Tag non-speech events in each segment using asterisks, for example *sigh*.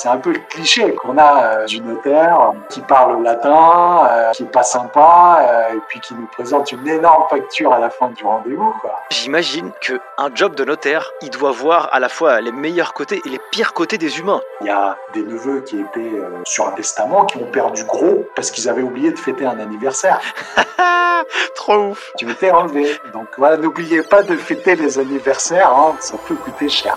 C'est un peu le cliché qu'on a euh, du notaire qui parle latin, euh, qui est pas sympa, euh, et puis qui nous présente une énorme facture à la fin du rendez-vous. J'imagine que un job de notaire, il doit voir à la fois les meilleurs côtés et les pires côtés des humains. Il y a des neveux qui étaient sur un testament qui ont perdu gros parce qu'ils avaient oublié de fêter un anniversaire. *laughs* *laughs* Trop ouf. Tu m'étais enlevé. Donc voilà, n'oubliez pas de fêter les anniversaires, hein, ça peut coûter cher.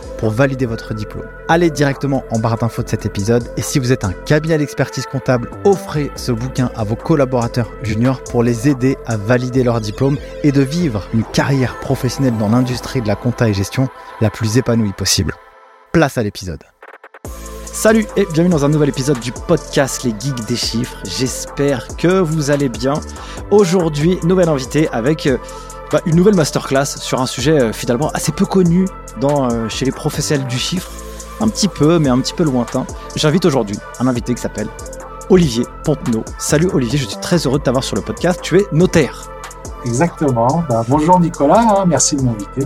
pour valider votre diplôme. Allez directement en barre d'infos de cet épisode et si vous êtes un cabinet d'expertise comptable, offrez ce bouquin à vos collaborateurs juniors pour les aider à valider leur diplôme et de vivre une carrière professionnelle dans l'industrie de la compta et gestion la plus épanouie possible. Place à l'épisode. Salut et bienvenue dans un nouvel épisode du podcast Les Geeks des Chiffres. J'espère que vous allez bien. Aujourd'hui, nouvelle invitée avec euh, bah, une nouvelle masterclass sur un sujet euh, finalement assez peu connu dans, euh, chez les professionnels du chiffre. Un petit peu, mais un petit peu lointain. J'invite aujourd'hui un invité qui s'appelle Olivier Pontenot. Salut Olivier, je suis très heureux de t'avoir sur le podcast. Tu es notaire. Exactement. Bah, bonjour Nicolas, hein, merci de m'inviter.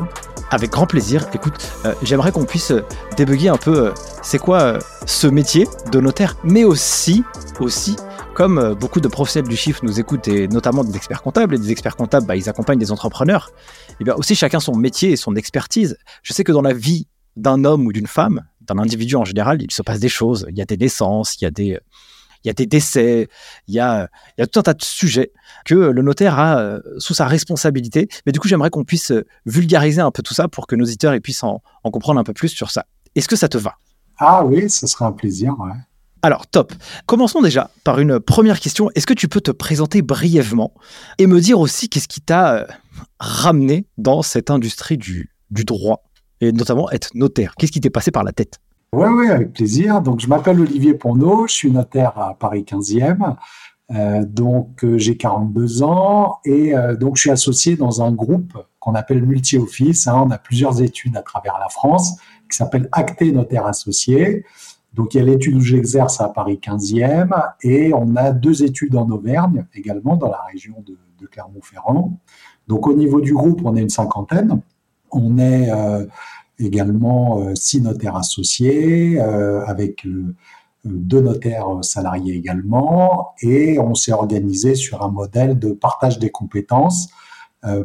Avec grand plaisir. Écoute, euh, j'aimerais qu'on puisse débugger un peu c'est quoi ce métier de notaire, mais aussi, aussi comme euh, beaucoup de professionnels du chiffre nous écoutent, et notamment des experts comptables, et des experts comptables, bah, ils accompagnent des entrepreneurs, et bien aussi chacun son métier et son expertise. Je sais que dans la vie d'un homme ou d'une femme, d'un individu en général, il se passe des choses. Il y a des naissances, il y a des, il y a des décès, il y a, il y a tout un tas de sujets que le notaire a euh, sous sa responsabilité. Mais du coup, j'aimerais qu'on puisse euh, vulgariser un peu tout ça pour que nos auditeurs puissent en, en comprendre un peu plus sur ça. Est-ce que ça te va? Ah oui, ce serait un plaisir. Ouais. Alors, top. Commençons déjà par une première question. Est-ce que tu peux te présenter brièvement et me dire aussi qu'est-ce qui t'a euh, ramené dans cette industrie du, droit et notamment être notaire? Qu'est-ce qui t'est passé par la tête? Oui, oui, avec plaisir. Donc, je m'appelle Olivier Ponneau, je suis notaire à Paris 15e. Euh, donc, euh, j'ai 42 ans et donc je suis associé dans un groupe qu'on appelle Multi-Office. Hein. on a plusieurs études à travers la France qui s'appelle Acté Notaire Associé. Donc il y a l'étude où j'exerce à Paris 15e et on a deux études en Auvergne également dans la région de, Clermont-Ferrand. Donc au niveau du groupe, on est une cinquantaine. On est euh, également euh, six notaires associés euh, avec deux notaires salariés également et on s'est organisé sur un modèle de partage des compétences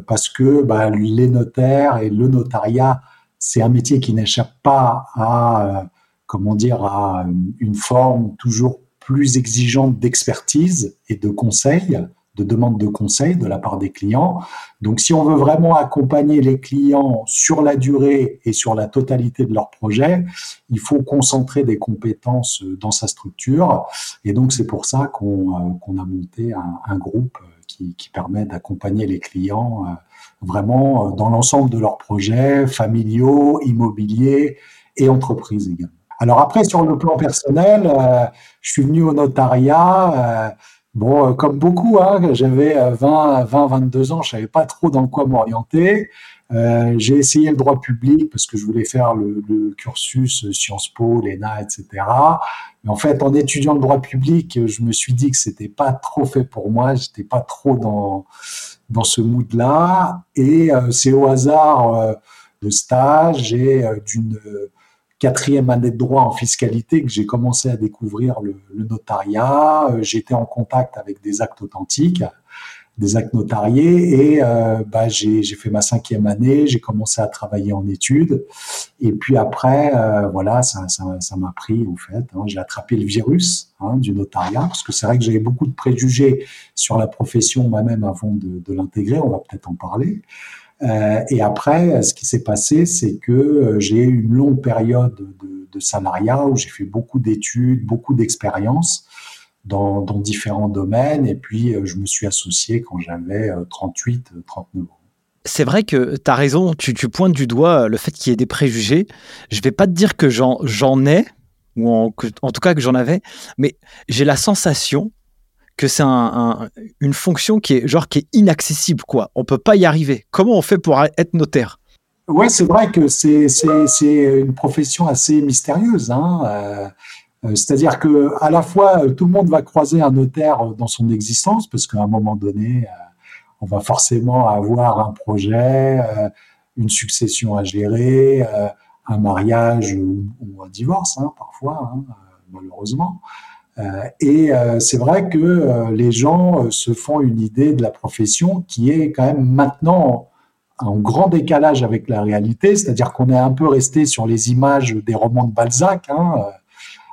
parce que bah, les notaires et le notariat, c'est un métier qui n'échappe pas à comment dire, à une forme toujours plus exigeante d'expertise et de conseil, de demande de conseil de la part des clients. Donc, si on veut vraiment accompagner les clients sur la durée et sur la totalité de leur projet, il faut concentrer des compétences dans sa structure. Et donc, c'est pour ça qu'on euh, a monté un, groupe qui, qui permet d'accompagner les clients euh, vraiment dans l'ensemble de leurs projets familiaux, immobiliers et entreprises également. Alors après, sur le plan personnel, euh, je suis venu au notariat. Euh, bon, euh, comme beaucoup, hein, j'avais 20, 20, 22 ans, je savais pas trop dans quoi m'orienter. j'ai essayé le droit public parce que je voulais faire le, cursus Sciences Po, l'ENA, etc. Mais en fait, en étudiant le droit public, je me suis dit que c'était pas trop fait pour moi. J'étais pas trop dans dans ce mood-là. Et c'est au hasard de stage et d'une quatrième année de droit en fiscalité que j'ai commencé à découvrir le, notariat. Euh, j'étais en contact avec des actes authentiques, des actes notariés, et euh, bah, j'ai fait ma cinquième année. J'ai commencé à travailler en études, et puis après, euh, voilà, ça m'a pris en fait. Hein. j'ai attrapé le virus hein, du notariat parce que c'est vrai que j'avais beaucoup de préjugés sur la profession moi-même avant de, de l'intégrer. On va peut-être en parler. Euh, et après, ce qui s'est passé, c'est que euh, j'ai eu une longue période de, salariat où j'ai fait beaucoup d'études, beaucoup d'expériences dans, différents domaines. Et puis, euh, je me suis associé quand j'avais 38, 39 ans. C'est vrai que tu as raison, tu, tu, pointes du doigt le fait qu'il y ait des préjugés. Je vais pas te dire que j'en ai, ou en tout cas que j'en avais, mais j'ai la sensation que c'est une fonction qui est genre qui est inaccessible quoi. On peut pas y arriver. Comment on fait pour être notaire? Ouais, c'est vrai que c'est une profession assez mystérieuse. Hein. Euh, euh, c'est-à-dire que à la fois tout le monde va croiser un notaire dans son existence parce qu'à un moment donné, euh, on va forcément avoir un projet, une succession à gérer, un mariage ou, un divorce hein, parfois, hein, malheureusement. Euh, et euh, c'est vrai que euh, les gens se font une idée de la profession qui est quand même maintenant en grand décalage avec la réalité, c'est-à-dire qu'on est un peu resté sur les images des romans de Balzac, hein,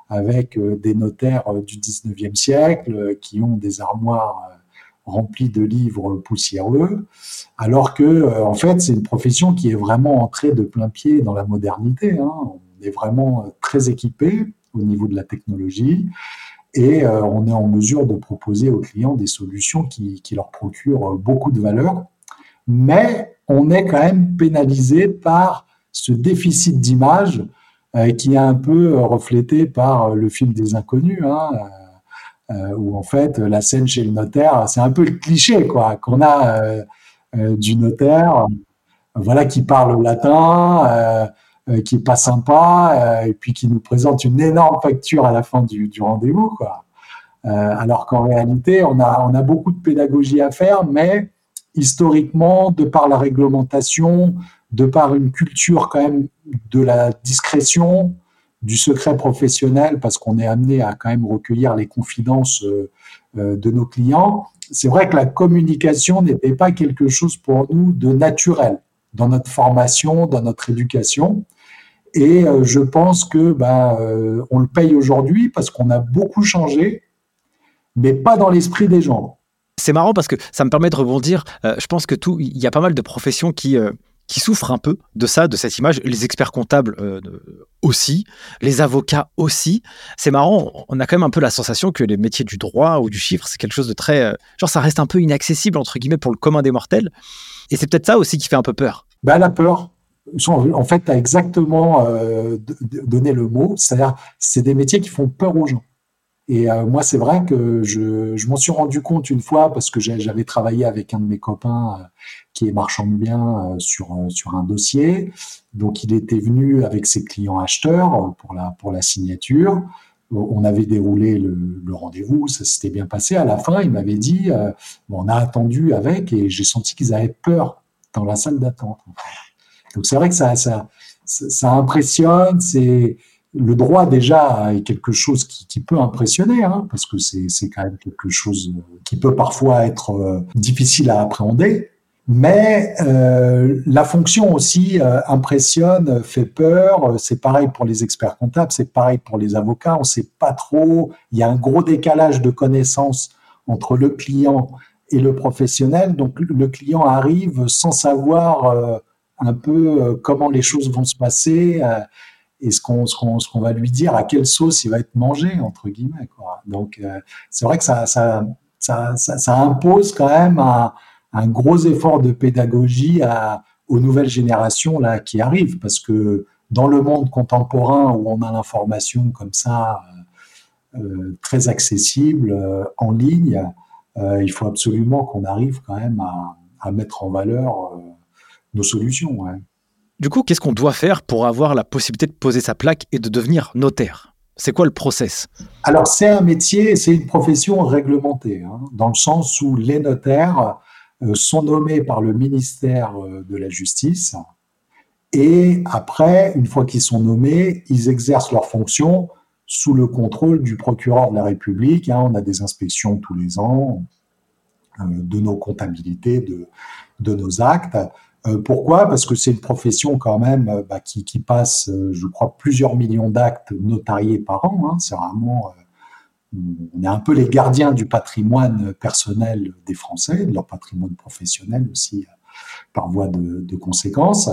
avec des notaires du 19e siècle qui ont des armoires remplies de livres poussiéreux, alors que en fait c'est une profession qui est vraiment entrée de plein pied dans la modernité. Hein. On est vraiment très équipé au niveau de la technologie et euh, on est en mesure de proposer aux clients des solutions qui, leur procurent beaucoup de valeur. Mais on est quand même pénalisé par ce déficit d'image euh, qui est un peu reflété par le film des inconnus, hein, euh, où en fait la scène chez le notaire, c'est un peu le cliché quoi, qu'on a du notaire, voilà, qui parle latin euh, qui est pas sympa euh, et puis qui nous présente une énorme facture à la fin du, rendez-vous. Quoi. Euh, alors qu'en réalité, on a, on a beaucoup de pédagogie à faire, mais historiquement, de par la réglementation, de par une culture quand même de la discrétion, du secret professionnel, parce qu'on est amené à quand même recueillir les confidences de nos clients, c'est vrai que la communication n'était pas quelque chose pour nous de naturel dans notre formation, dans notre éducation. Et euh, je pense que ben, euh, on le paye aujourd'hui parce qu'on a beaucoup changé, mais pas dans l'esprit des gens. C'est marrant parce que ça me permet de rebondir. Euh, je pense que tout, il y a pas mal de professions qui qui souffrent un peu de ça, de cette image. Les experts comptables aussi, les avocats aussi. C'est marrant, on a quand même un peu la sensation que les métiers du droit ou du chiffre, c'est quelque chose de très... genre, ça reste un peu inaccessible, entre guillemets, pour le commun des mortels. Et c'est peut-être ça aussi qui fait un peu peur. Ben, la peur, en fait, tu as exactement euh, donné le mot, c'est-à-dire c'est des métiers qui font peur aux gens. Et euh, moi, c'est vrai que je, m'en suis rendu compte une fois parce que j'avais travaillé avec un de mes copains euh, qui est marchand de biens sur, sur un dossier. Donc, il était venu avec ses clients acheteurs pour la, pour la signature. On avait déroulé le, rendez-vous, ça s'était bien passé. À la fin, il m'avait dit, on a attendu avec et j'ai senti qu'ils avaient peur dans la salle d'attente. Donc c'est vrai que ça, ça, impressionne. C'est le droit déjà est quelque chose qui, peut impressionner, hein, parce que c'est quand même quelque chose qui peut parfois être euh, difficile à appréhender. Mais euh, la fonction aussi euh, impressionne, fait peur. C'est pareil pour les experts comptables, c'est pareil pour les avocats. On ne sait pas trop. Il y a un gros décalage de connaissances entre le client et le professionnel. Donc le client arrive sans savoir un peu euh, comment les choses vont se passer euh, et ce qu'on ce qu'on va lui dire, à quelle sauce il va être mangé entre guillemets. Donc euh, c'est vrai que ça ça, ça ça, impose quand même un, gros effort de pédagogie à, aux nouvelles générations là qui arrivent parce que dans le monde contemporain où on a l'information comme ça très accessible en ligne, il faut absolument qu'on arrive quand même à, à mettre en valeur nos solutions. Du coup, qu'est-ce qu'on doit faire pour avoir la possibilité de poser sa plaque et de devenir notaire? C'est quoi le process? Alors, c'est un métier, c'est une profession réglementée, hein, dans le sens où les notaires euh, sont nommés par le ministère euh, de la Justice. Et après, une fois qu'ils sont nommés, ils exercent leurs fonctions sous le contrôle du procureur de la République. Hein. on a des inspections tous les ans euh, de nos comptabilités, de, de nos actes. Euh, pourquoi? Parce que c'est une profession quand même euh, bah, qui, passe, euh, je crois, plusieurs millions d'actes notariés par an. Hein. C'est vraiment, on est un peu les gardiens du patrimoine personnel des Français, de leur patrimoine professionnel aussi par voie de, conséquence.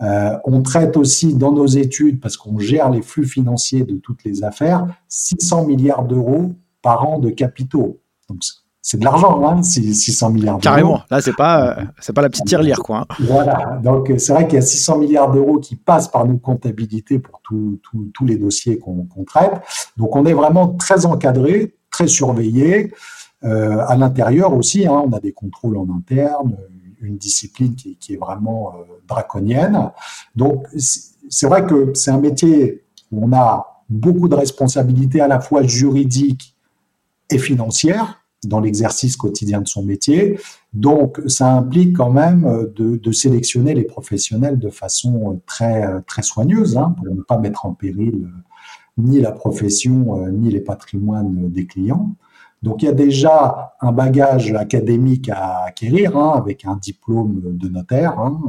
on traite aussi dans nos études, parce qu'on gère les flux financiers de toutes les affaires, 600 milliards d'euros par an de capitaux. Donc c'est de l'argent, hein, 600 milliards d'euros. Carrément. Là, c'est pas, c'est pas la petite tirelire, quoi. Hein. Voilà. Donc, c'est vrai qu'il y a 600 milliards d'euros qui passent par nos comptabilités pour tous les dossiers qu'on traite. Donc, on est vraiment très encadré, très surveillé. Euh, à l'intérieur aussi, hein, on a des contrôles en interne, une discipline qui, qui est vraiment euh, draconienne. Donc, c'est vrai que c'est un métier où on a beaucoup de responsabilités à la fois juridiques et financières dans l'exercice quotidien de son métier. Donc, ça implique quand même euh, de, sélectionner les professionnels de façon euh, très, euh, très soigneuse hein, pour ne pas mettre en péril ni la profession ni les patrimoines des clients. Donc, il y a déjà un bagage académique à acquérir hein, avec un diplôme de notaire hein,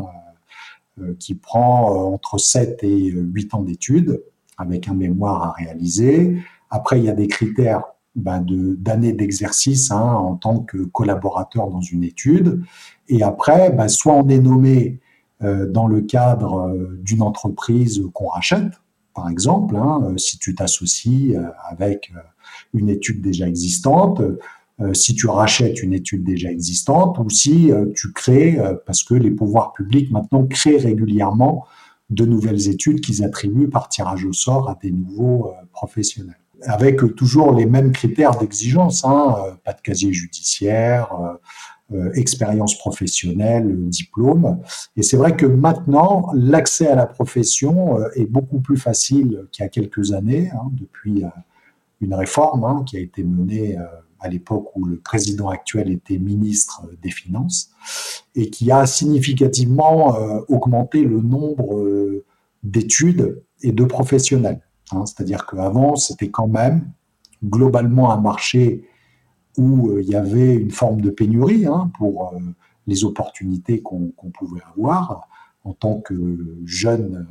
qui prend entre 7 et 8 ans d'études avec un mémoire à réaliser. Après, il y a des critères ben, d'années d'exercice hein, en tant que collaborateur dans une étude. Et après, ben, soit on est nommé euh, dans le cadre euh, d'une entreprise qu'on rachète, par exemple, hein, euh, si tu t'associes avec une étude déjà existante, si tu rachètes une étude déjà existante, ou si tu crées, parce que les pouvoirs publics maintenant créent régulièrement de nouvelles études qu'ils attribuent par tirage au sort à des nouveaux professionnels avec toujours les mêmes critères d'exigence, hein, euh, pas de casier judiciaire, euh, euh, expérience professionnelle, diplôme. Et c'est vrai que maintenant, l'accès à la profession est beaucoup plus facile qu'il y a quelques années, hein, depuis une réforme hein, qui a été menée à l'époque où le président actuel était ministre des Finances et qui a significativement augmenté le nombre d'études et de professionnels. Hein, c'est-à-dire qu'avant, c'était quand même globalement un marché où euh, il y avait une forme de pénurie hein, pour euh, les opportunités qu'on pouvait avoir en tant que jeune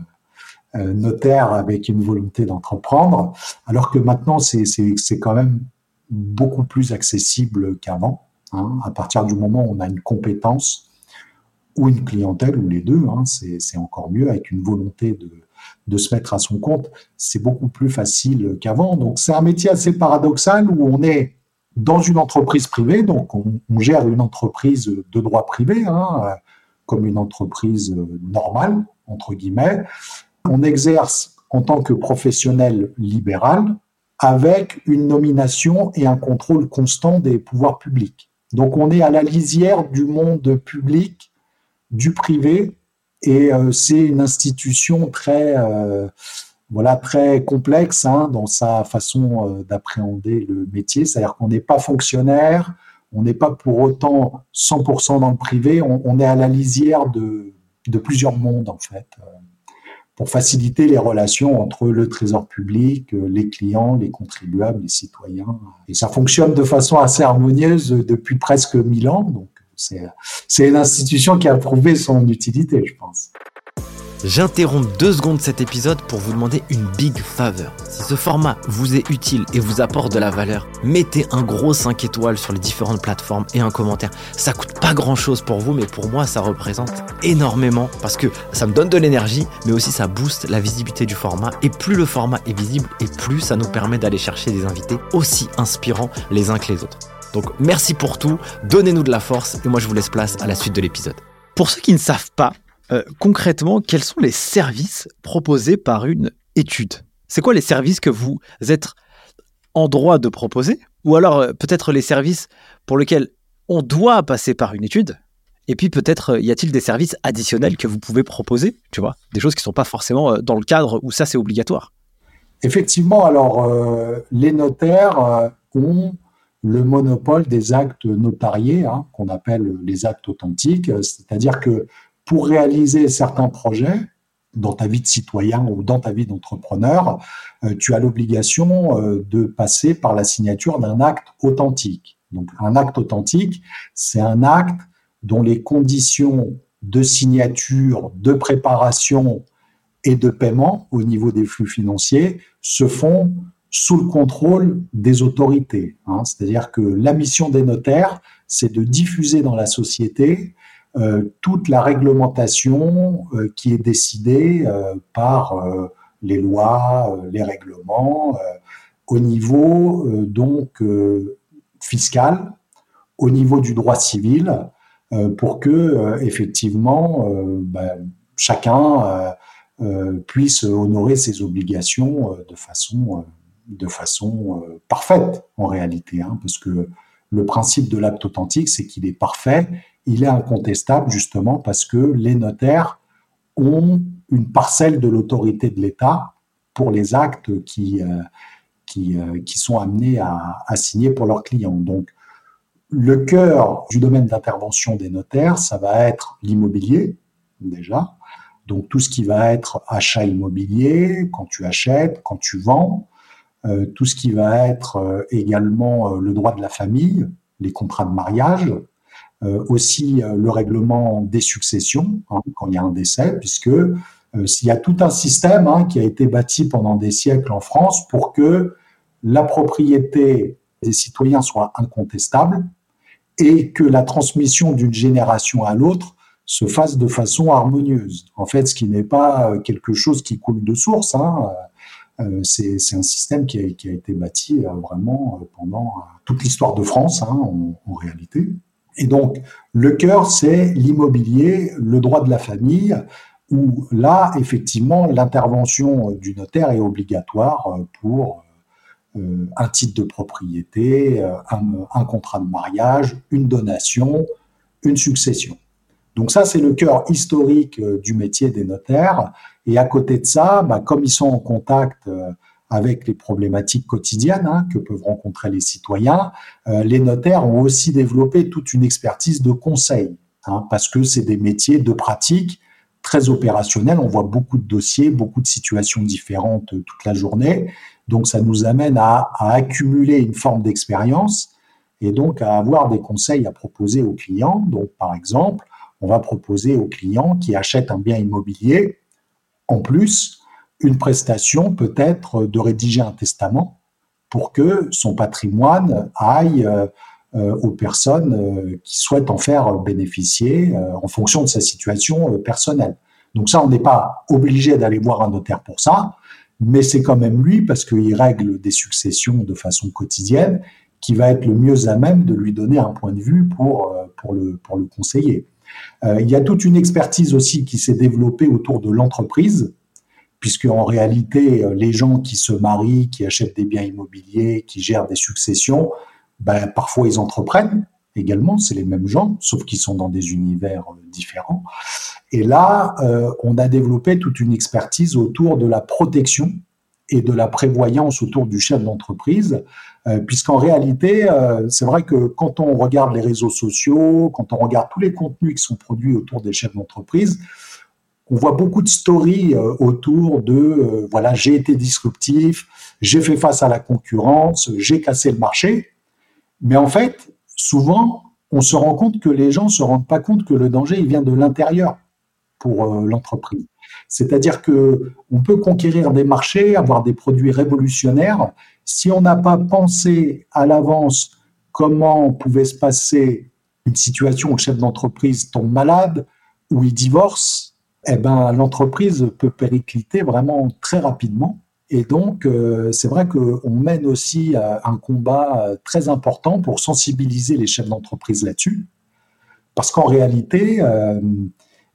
euh, notaire avec une volonté d'entreprendre, alors que maintenant, c'est quand même beaucoup plus accessible qu'avant. Hein, à partir du moment où on a une compétence ou une clientèle, ou les deux, c'est encore mieux, avec une volonté de, de se mettre à son compte, c'est beaucoup plus facile qu'avant. Donc c'est un métier assez paradoxal où on est dans une entreprise privée, donc on, gère une entreprise de droit privé, hein, comme une entreprise normale, entre guillemets. On exerce en tant que professionnel libéral avec une nomination et un contrôle constant des pouvoirs publics. Donc on est à la lisière du monde public, du privé, et euh, c'est une institution très, euh, voilà, très complexe hein, dans sa façon euh, d'appréhender le métier. C'est-à-dire qu'on n'est pas fonctionnaire, on n'est pas pour autant 100% dans le privé, on, est à la lisière de, plusieurs mondes en fait, pour faciliter les relations entre le trésor public, les clients, les contribuables, les citoyens. Et ça fonctionne de façon assez harmonieuse depuis presque mille ans. Donc c'est l'institution qui a prouvé son utilité, je pense. J'interromps deux secondes cet épisode pour vous demander une big favor. Si ce format vous est utile et vous apporte de la valeur, mettez un gros 5 étoiles sur les différentes plateformes et un commentaire. Ça coûte pas grand chose pour vous, mais pour moi ça représente énormément parce que ça me donne de l'énergie, mais aussi ça booste la visibilité du format. Et plus le format est visible, et plus ça nous permet d'aller chercher des invités aussi inspirants les uns que les autres. Donc merci pour tout, donnez-nous de la force et moi je vous laisse place à la suite de l'épisode. Pour ceux qui ne savent pas, euh, concrètement, quels sont les services proposés par une étude? C'est quoi les services que vous êtes en droit de proposer? Ou alors euh, peut-être les services pour lesquels on doit passer par une étude? Et puis peut-être euh, y a-t-il des services additionnels que vous pouvez proposer, tu vois, des choses qui ne sont pas forcément dans le cadre où ça c'est obligatoire. Effectivement, alors les notaires ont le monopole des actes notariés, hein, qu'on appelle les actes authentiques, c'est-à-dire que pour réaliser certains projets, dans ta vie de citoyen ou dans ta vie d'entrepreneur, euh, tu as l'obligation euh, de passer par la signature d'un acte authentique. Donc un acte authentique, c'est un acte dont les conditions de signature, de préparation et de paiement au niveau des flux financiers se font sous le contrôle des autorités. Hein. C'est-à-dire que la mission des notaires, c'est de diffuser dans la société euh, toute la réglementation euh, qui est décidée euh, par les lois, les règlements, au niveau donc fiscal, au niveau du droit civil pour que effectivement ben, chacun puisse honorer ses obligations de façon de façon parfaite en réalité, hein, parce que le principe de l'acte authentique, c'est qu'il est parfait, il est incontestable justement parce que les notaires ont une parcelle de l'autorité de l'État pour les actes qui, euh, euh, qui, sont amenés à, à, signer pour leurs clients. Donc, le cœur du domaine d'intervention des notaires, ça va être l'immobilier, déjà. Donc, tout ce qui va être achat immobilier, quand tu achètes, quand tu vends, euh, tout ce qui va être euh, également euh, le droit de la famille, les contrats de mariage, aussi le règlement des successions hein, quand il y a un décès, puisque s'il y a tout un système hein, qui a été bâti pendant des siècles en France pour que la propriété des citoyens soit incontestable et que la transmission d'une génération à l'autre se fasse de façon harmonieuse. En fait, ce qui n'est pas quelque chose qui coule de source. Hein, euh, c'est un système qui a, été bâti euh, vraiment euh, pendant toute l'histoire de France, hein, en, réalité. Et donc, le cœur, c'est l'immobilier, le droit de la famille, où là, effectivement, l'intervention du notaire est obligatoire pour un titre de propriété, un, contrat de mariage, une donation, une succession. Donc ça, c'est le cœur historique du métier des notaires. Et à côté de ça, bah, comme ils sont en contact euh, avec les problématiques quotidiennes hein, que peuvent rencontrer les citoyens, euh, les notaires ont aussi développé toute une expertise de conseil, hein, parce que c'est des métiers de pratique très opérationnels. On voit beaucoup de dossiers, beaucoup de situations différentes euh, toute la journée. Donc ça nous amène à accumuler une forme d'expérience et donc à avoir des conseils à proposer aux clients. Donc par exemple, on va proposer aux clients qui achètent un bien immobilier en plus, une prestation peut être de rédiger un testament pour que son patrimoine aille euh, euh, aux personnes euh, qui souhaitent en faire bénéficier en fonction de sa situation personnelle. Donc ça, on n'est pas obligé d'aller voir un notaire pour ça, mais c'est quand même lui, parce qu'il règle des successions de façon quotidienne, qui va être le mieux à même de lui donner un point de vue pour, pour le conseiller. Euh, il y a toute une expertise aussi qui s'est développée autour de l'entreprise, puisque en réalité, euh, les gens qui se marient, qui achètent des biens immobiliers, qui gèrent des successions, ben, parfois ils entreprennent également, c'est les mêmes gens, sauf qu'ils sont dans des univers euh, différents. Et là, on a développé toute une expertise autour de la protection et de la prévoyance autour du chef d'entreprise, euh, puisqu'en réalité, euh, c'est vrai que quand on regarde les réseaux sociaux, quand on regarde tous les contenus qui sont produits autour des chefs d'entreprise, on voit beaucoup de stories euh, autour de voilà, j'ai été disruptif, j'ai fait face à la concurrence, j'ai cassé le marché. Mais en fait, souvent, on se rend compte que les gens se rendent pas compte que le danger il vient de l'intérieur pour l'entreprise. C'est-à-dire que on peut conquérir des marchés, avoir des produits révolutionnaires. Si on n'a pas pensé à l'avance comment pouvait se passer une situation où le chef d'entreprise tombe malade, ou il divorce, eh ben, l'entreprise peut péricliter vraiment très rapidement. Et donc, euh, c'est vrai qu'on mène aussi euh, un combat euh, très important pour sensibiliser les chefs d'entreprise là-dessus. Parce qu'en réalité,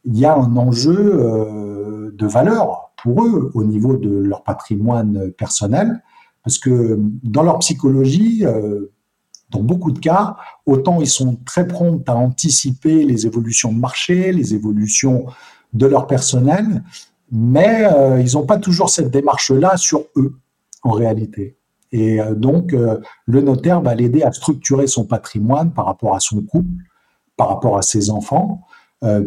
il y a un enjeu euh, de valeur pour eux au niveau de leur patrimoine personnel, parce que dans leur psychologie, euh, dans beaucoup de cas, autant ils sont très prompts à anticiper les évolutions de marché, les évolutions de leur personnel, mais euh, ils n'ont pas toujours cette démarche-là sur eux, en réalité. Et donc, le notaire va l'aider à structurer son patrimoine par rapport à son couple, par rapport à ses enfants,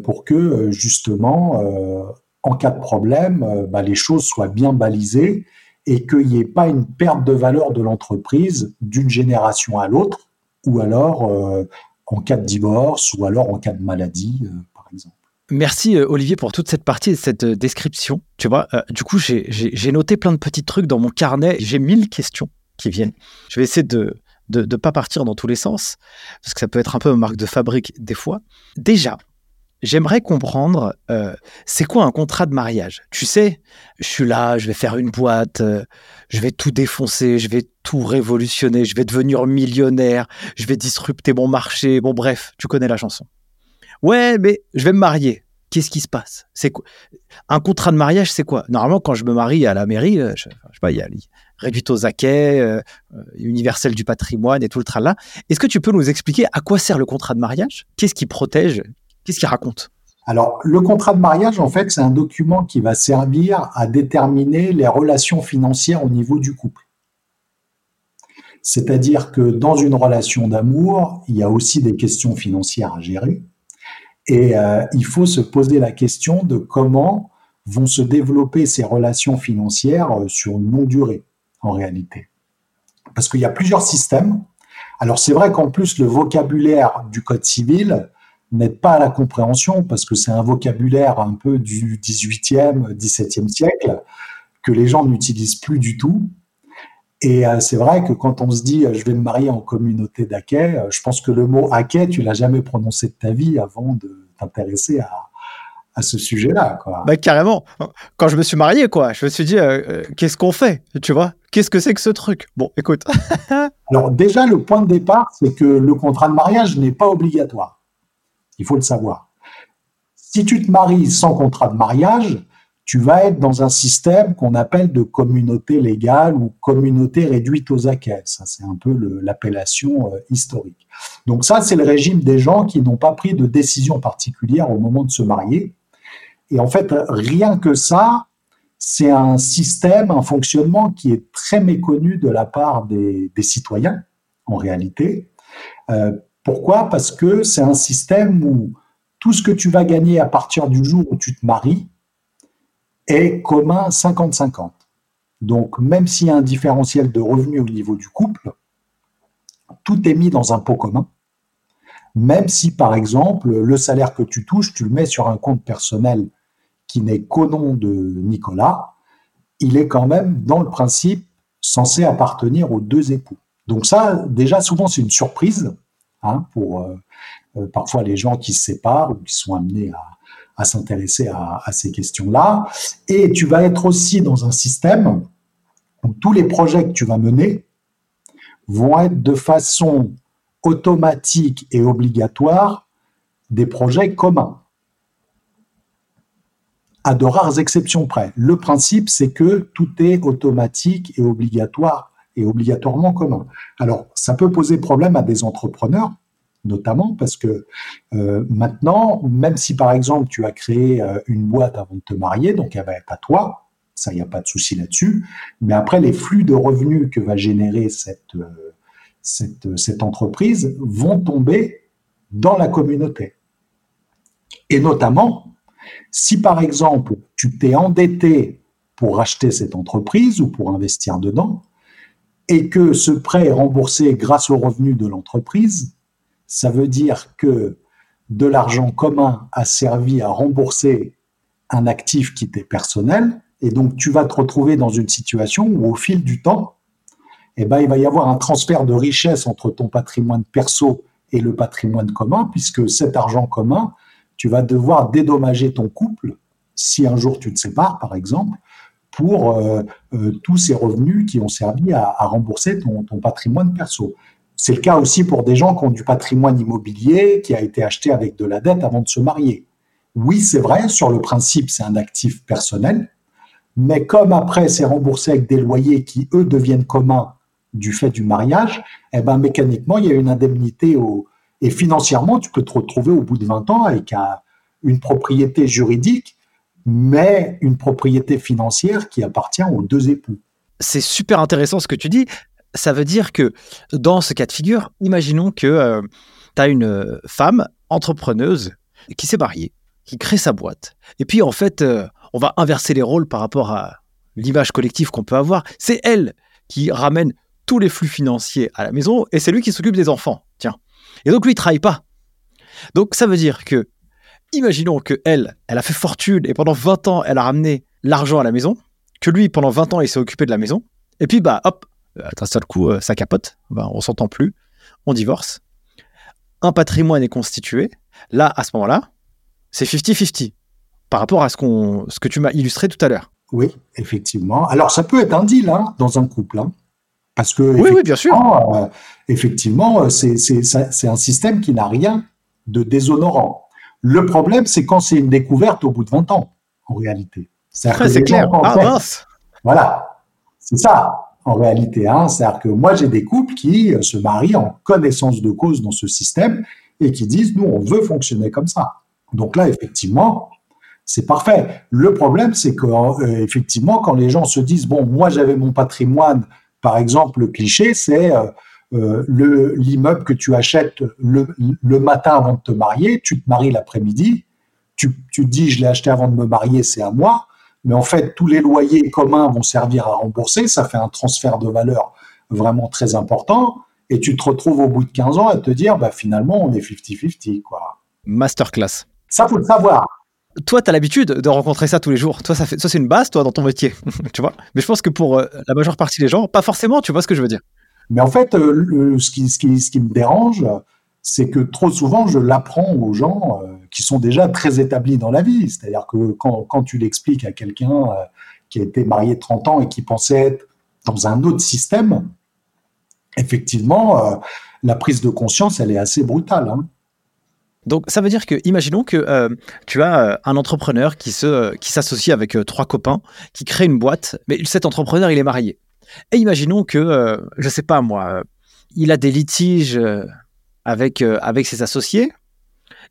pour que euh, justement, euh, en cas de problème, bah, les choses soient bien balisées et qu'il n'y ait pas une perte de valeur de l'entreprise d'une génération à l'autre, ou alors en cas de divorce, ou alors en cas de maladie, par exemple. Merci Olivier pour toute cette partie et cette description. Tu vois, du coup, j'ai noté plein de petits trucs dans mon carnet. J'ai mille questions qui viennent. Je vais essayer de ne pas partir dans tous les sens, parce que ça peut être un peu une marque de fabrique des fois. Déjà, j'aimerais comprendre, euh, c'est quoi un contrat de mariage? Tu sais, je suis là, je vais faire une boîte, euh, je vais tout défoncer, je vais tout révolutionner, je vais devenir millionnaire, je vais disrupter mon marché. Bon, bref, tu connais la chanson. Ouais, mais je vais me marier. Qu'est-ce qui se passe? C'est quoi? Un contrat de mariage, c'est quoi? Normalement, quand je me marie à la mairie, euh, je, sais pas, il y a réduite aux acquets, universel du patrimoine et tout le tralala. Est-ce que tu peux nous expliquer à quoi sert le contrat de mariage? Qu'est-ce qui protège Qu'est-ce qu'il raconte? Alors, le contrat de mariage, en fait, c'est un document qui va servir à déterminer les relations financières au niveau du couple. C'est-à-dire que dans une relation d'amour, il y a aussi des questions financières à gérer. Et euh, il faut se poser la question de comment vont se développer ces relations financières euh, sur une longue durée, en réalité. Parce qu'il y a plusieurs systèmes. Alors c'est vrai qu'en plus, le vocabulaire du Code civil n'aide pas à la compréhension parce que c'est un vocabulaire un peu du 18e, 17e siècle que les gens n'utilisent plus du tout. Et euh, c'est vrai que quand on se dit euh, je vais me marier en communauté d'acquet, euh, je pense que le mot acquet, tu l'as jamais prononcé de ta vie avant de t'intéresser à, à ce sujet-là. Bah, carrément. Quand je me suis marié, quoi, je me suis dit, qu'est-ce qu'on fait Tu vois? Qu'est-ce que c'est que ce truc? Bon, écoute. *laughs* Alors déjà, le point de départ, c'est que le contrat de mariage n'est pas obligatoire. Il faut le savoir. Si tu te maries sans contrat de mariage, tu vas être dans un système qu'on appelle de communauté légale ou communauté réduite aux acquis. Ça, c'est un peu l'appellation euh, historique. Donc ça, c'est le régime des gens qui n'ont pas pris de décision particulière au moment de se marier. Et en fait, rien que ça, c'est un système, un fonctionnement qui est très méconnu de la part des, citoyens, en réalité. Euh, pourquoi? Parce que c'est un système où tout ce que tu vas gagner à partir du jour où tu te maries est commun 50-50. Donc même s'il y a un différentiel de revenus au niveau du couple, tout est mis dans un pot commun. Même si, par exemple, le salaire que tu touches, tu le mets sur un compte personnel qui n'est qu'au nom de Nicolas, il est quand même, dans le principe, censé appartenir aux deux époux. Donc ça, déjà, souvent, c'est une surprise Hein, pour euh, euh, parfois les gens qui se séparent ou qui sont amenés à, s'intéresser à, ces questions-là. Et tu vas être aussi dans un système où tous les projets que tu vas mener vont être de façon automatique et obligatoire des projets communs. À de rares exceptions près. Le principe, c'est que tout est automatique et obligatoire et obligatoirement commun. Alors, ça peut poser problème à des entrepreneurs, notamment parce que euh, maintenant, même si par exemple tu as créé euh, une boîte avant de te marier, donc elle va être à toi, ça, il n'y a pas de souci là-dessus, mais après, les flux de revenus que va générer cette, euh, cette entreprise vont tomber dans la communauté. Et notamment, si par exemple, tu t'es endetté pour racheter cette entreprise ou pour investir dedans, et que ce prêt est remboursé grâce aux revenus de l'entreprise, ça veut dire que de l'argent commun a servi à rembourser un actif qui t'est personnel, et donc tu vas te retrouver dans une situation où au fil du temps, eh ben, il va y avoir un transfert de richesse entre ton patrimoine perso et le patrimoine commun, puisque cet argent commun, tu vas devoir dédommager ton couple si un jour tu te sépares, par exemple, pour euh, euh, tous ces revenus qui ont servi à, rembourser ton, patrimoine perso. C'est le cas aussi pour des gens qui ont du patrimoine immobilier qui a été acheté avec de la dette avant de se marier. Oui, c'est vrai, sur le principe, c'est un actif personnel, mais comme après c'est remboursé avec des loyers qui, eux, deviennent communs du fait du mariage, eh ben, mécaniquement, il y a une indemnité et financièrement, tu peux te retrouver au bout de 20 ans avec une propriété juridique mais une propriété financière qui appartient aux deux époux. C'est super intéressant ce que tu dis. Ça veut dire que dans ce cas de figure, imaginons que euh, tu as une femme entrepreneuse qui s'est mariée, qui crée sa boîte. Et puis en fait, euh, on va inverser les rôles par rapport à l'image collective qu'on peut avoir. C'est elle qui ramène tous les flux financiers à la maison et c'est lui qui s'occupe des enfants. Tiens. Et donc lui, il travaille pas. Donc ça veut dire que imaginons que elle, elle a fait fortune et pendant 20 ans, elle a ramené l'argent à la maison, que lui, pendant 20 ans, il s'est occupé de la maison, et puis, bah, hop, d'un seul coup, euh, ça capote, bah, on s'entend plus, on divorce, un patrimoine est constitué, là, à ce moment-là, c'est 50-50 par rapport à ce, qu'on, ce que tu m'as illustré tout à l'heure. Oui, effectivement. Alors, ça peut être un deal hein, dans un couple. Hein. parce que, oui, oui, bien sûr. Euh, effectivement, c'est, c'est un système qui n'a rien de déshonorant. Le problème, c'est quand c'est une découverte au bout de 20 ans, en réalité. C'est, clair. Ah, voilà, c'est ça en réalité. Hein. C'est-à-dire que moi, j'ai des couples qui euh, se marient en connaissance de cause dans ce système et qui disent, nous, on veut fonctionner comme ça. Donc là, effectivement, c'est parfait. Le problème, c'est que euh, effectivement, quand les gens se disent, bon, moi, j'avais mon patrimoine, par exemple, le cliché, c'est euh, le l'immeuble que tu achètes le, le, matin avant de te marier, tu te maries l'après-midi, tu, tu dis, je l'ai acheté avant de me marier, c'est à moi mais en fait, tous les loyers communs vont servir à rembourser, ça fait un transfert de valeur vraiment très important, et tu te retrouves au bout de 15 ans à te dire, bah, finalement, on est 50-50, quoi. Masterclass. Ça, faut le savoir. Toi, tu as l'habitude de rencontrer ça tous les jours. Toi, ça, fait, ça c'est une base, toi, dans ton métier. *laughs* tu vois Mais je pense que pour euh, la majeure partie des gens, pas forcément, tu vois ce que je veux dire. Mais en fait, euh, ce, qui, me dérange, c'est que trop souvent, je l'apprends aux gens euh, qui sont déjà très établis dans la vie. C'est-à-dire que quand, tu l'expliques à quelqu'un euh, qui a été marié 30 ans et qui pensait être dans un autre système, effectivement, la prise de conscience, elle est assez brutale. Hein. Donc ça veut dire que, imaginons que tu as un entrepreneur qui se qui s'associe avec trois copains, qui crée une boîte, mais cet entrepreneur il est marié. Et imaginons que, je sais pas moi, il a des litiges avec, euh, avec ses associés,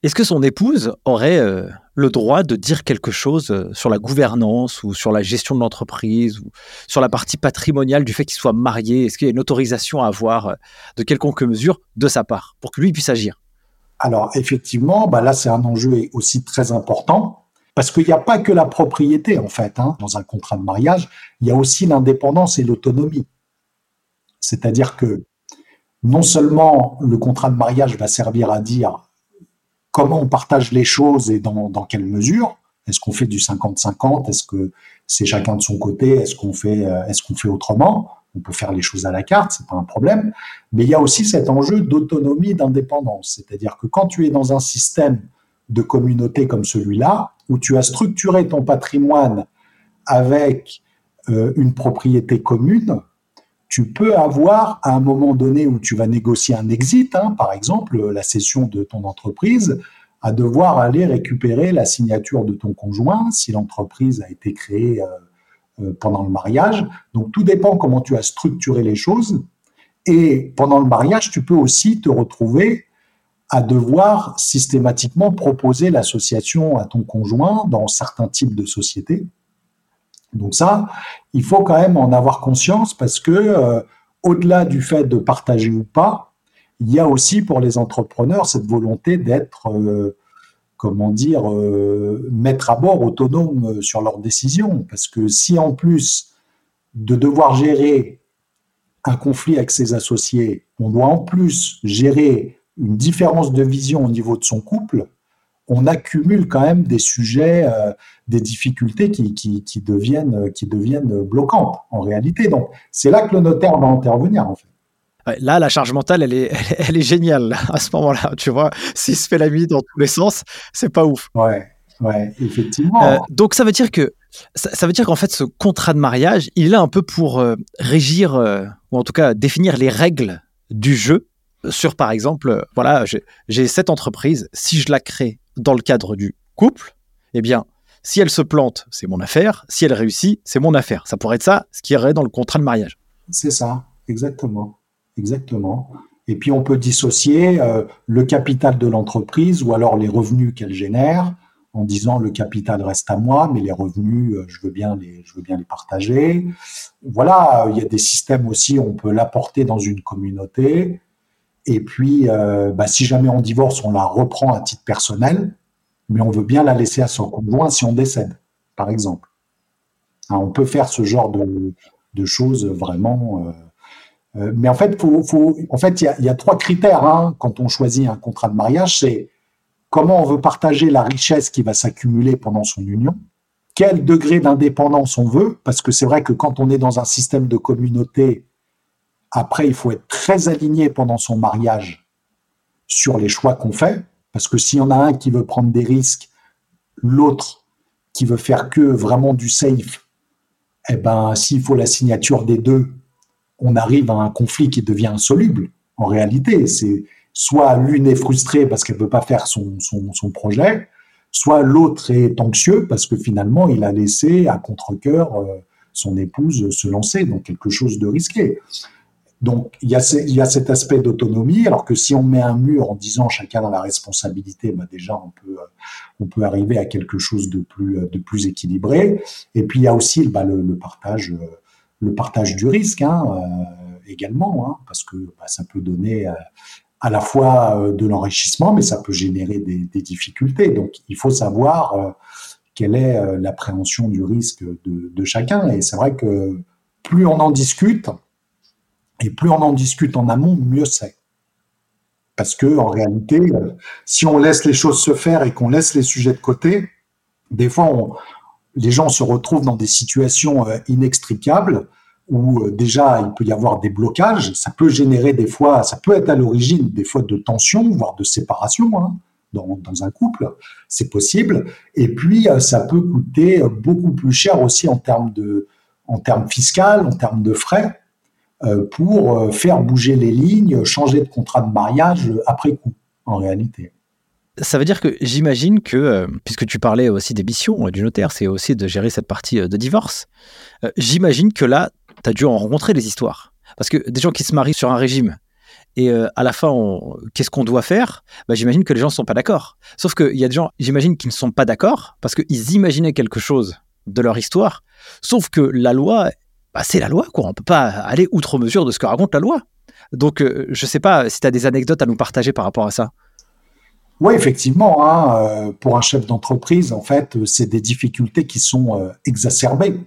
est-ce que son épouse aurait euh, le droit de dire quelque chose euh, sur la gouvernance ou sur la gestion de l'entreprise ou sur la partie patrimoniale du fait qu'il soit marié? Est-ce qu'il y a une autorisation à avoir de quelconque mesure de sa part pour que lui puisse agir? Alors effectivement, bah là c'est un enjeu aussi très important parce qu'il n'y a pas que la propriété en fait hein, dans un contrat de mariage, il y a aussi l'indépendance et l'autonomie. C'est-à-dire que non seulement le contrat de mariage va servir à dire comment on partage les choses et dans, quelle mesure. Est-ce qu'on fait du 50-50 Est-ce que c'est chacun de son côté? Est-ce qu'on fait, euh, est-ce fait autrement? On peut faire les choses à la carte, c'est pas un problème. Mais il y a aussi cet enjeu d'autonomie, d'indépendance. C'est-à-dire que quand tu es dans un système de communauté comme celui-là, où tu as structuré ton patrimoine avec euh, une propriété commune, tu peux avoir à un moment donné où tu vas négocier un exit, hein, par exemple la cession de ton entreprise, à devoir aller récupérer la signature de ton conjoint si l'entreprise a été créée euh, euh, pendant le mariage. Donc tout dépend comment tu as structuré les choses. Et pendant le mariage, tu peux aussi te retrouver à devoir systématiquement proposer l'association à ton conjoint dans certains types de sociétés. Donc ça, il faut quand même en avoir conscience parce que euh, au-delà du fait de partager ou pas, il y a aussi pour les entrepreneurs cette volonté d'être, euh, comment dire, euh, mettre à bord autonome sur leurs décisions. Parce que si en plus de devoir gérer un conflit avec ses associés, on doit en plus gérer une différence de vision au niveau de son couple, on accumule quand même des sujets, euh, des difficultés qui, qui, deviennent, qui deviennent bloquantes en réalité. Donc, c'est là que le notaire va intervenir en fait. Là, la charge mentale, elle est, elle est géniale *laughs* à ce moment-là. Tu vois, s'il se fait la nuit dans tous les sens, c'est pas ouf. Ouais, ouais, effectivement. Euh, donc, ça veut dire que ça, veut dire qu'en fait, ce contrat de mariage, il est là un peu pour euh, régir, ou en tout cas définir les règles du jeu sur, par exemple, voilà, j'ai cette entreprise, si je la crée dans le cadre du couple, eh bien, si elle se plante, c'est mon affaire. Si elle réussit, c'est mon affaire. Ça pourrait être ça, ce qui irait dans le contrat de mariage. C'est ça, exactement. Exactement. Et puis on peut dissocier euh, le capital de l'entreprise ou alors les revenus qu'elle génère en disant le capital reste à moi, mais les revenus, euh, je, veux bien les, je veux bien les partager. Voilà, il y a des systèmes aussi, on peut l'apporter dans une communauté et puis, euh, bah, si jamais on divorce, on la reprend à titre personnel, mais on veut bien la laisser à son conjoint si on décède, par exemple. Hein, on peut faire ce genre de, de choses vraiment. Euh, euh, mais en fait, il y a, trois critères hein, quand on choisit un contrat de mariage. C'est comment on veut partager la richesse qui va s'accumuler pendant son union, quel degré d'indépendance on veut, parce que c'est vrai que quand on est dans un système de communauté, après, il faut être très aligné pendant son mariage sur les choix qu'on fait, parce que s'il y en a un qui veut prendre des risques, l'autre qui veut faire que vraiment du safe, eh ben, s'il faut la signature des deux, on arrive à un conflit qui devient insoluble. En réalité, c'est soit l'une est frustrée parce qu'elle ne peut pas faire son, son, projet, soit l'autre est anxieux parce que finalement, il a laissé à contre-coeur euh, son épouse se lancer dans quelque chose de risqué. Donc, il y, a a cet aspect d'autonomie, alors que si on met un mur en disant chacun dans la responsabilité, bah déjà, on peut, euh, on peut arriver à quelque chose de plus, euh, de plus équilibré. Et puis, il y a aussi bah, le, le, partage, du risque hein, également, hein, parce que bah, ça peut donner à la fois euh, de l'enrichissement, mais ça peut générer des, difficultés. Donc, il faut savoir euh, quelle est euh, l'appréhension du risque de, chacun. Et c'est vrai que plus on en discute, et plus on en discute en amont, mieux c'est. Parce que en réalité, si on laisse les choses se faire et qu'on laisse les sujets de côté, des fois, les gens se retrouvent dans des situations inextricables où euh, déjà il peut y avoir des blocages, ça peut générer des fois, ça peut être à l'origine des fois de tensions, voire de séparation hein, dans, un couple, c'est possible. Et puis euh, ça peut coûter beaucoup plus cher aussi en termes de, en termes fiscal, en termes de frais, euh, pour faire bouger les lignes, changer de contrat de mariage après coup, en réalité. Ça veut dire que j'imagine que, puisque tu parlais aussi des missions du notaire, c'est aussi de gérer cette partie de divorce, j'imagine que là, tu as dû en rencontrer des histoires. Parce que des gens qui se marient sur un régime et euh, à la fin, qu'est-ce qu'on doit faire? Bah, J'imagine que les gens ne sont pas d'accord. Sauf qu'il y a des gens, j'imagine, qui ne sont pas d'accord parce qu'ils imaginaient quelque chose de leur histoire. Sauf que la loi, bah, c'est la loi, quoi. On peut pas aller outre mesure de ce que raconte la loi. Donc, euh, je sais pas si tu as des anecdotes à nous partager par rapport à ça. Oui, effectivement. Hein, euh, pour un chef d'entreprise, en fait, c'est des difficultés qui sont exacerbées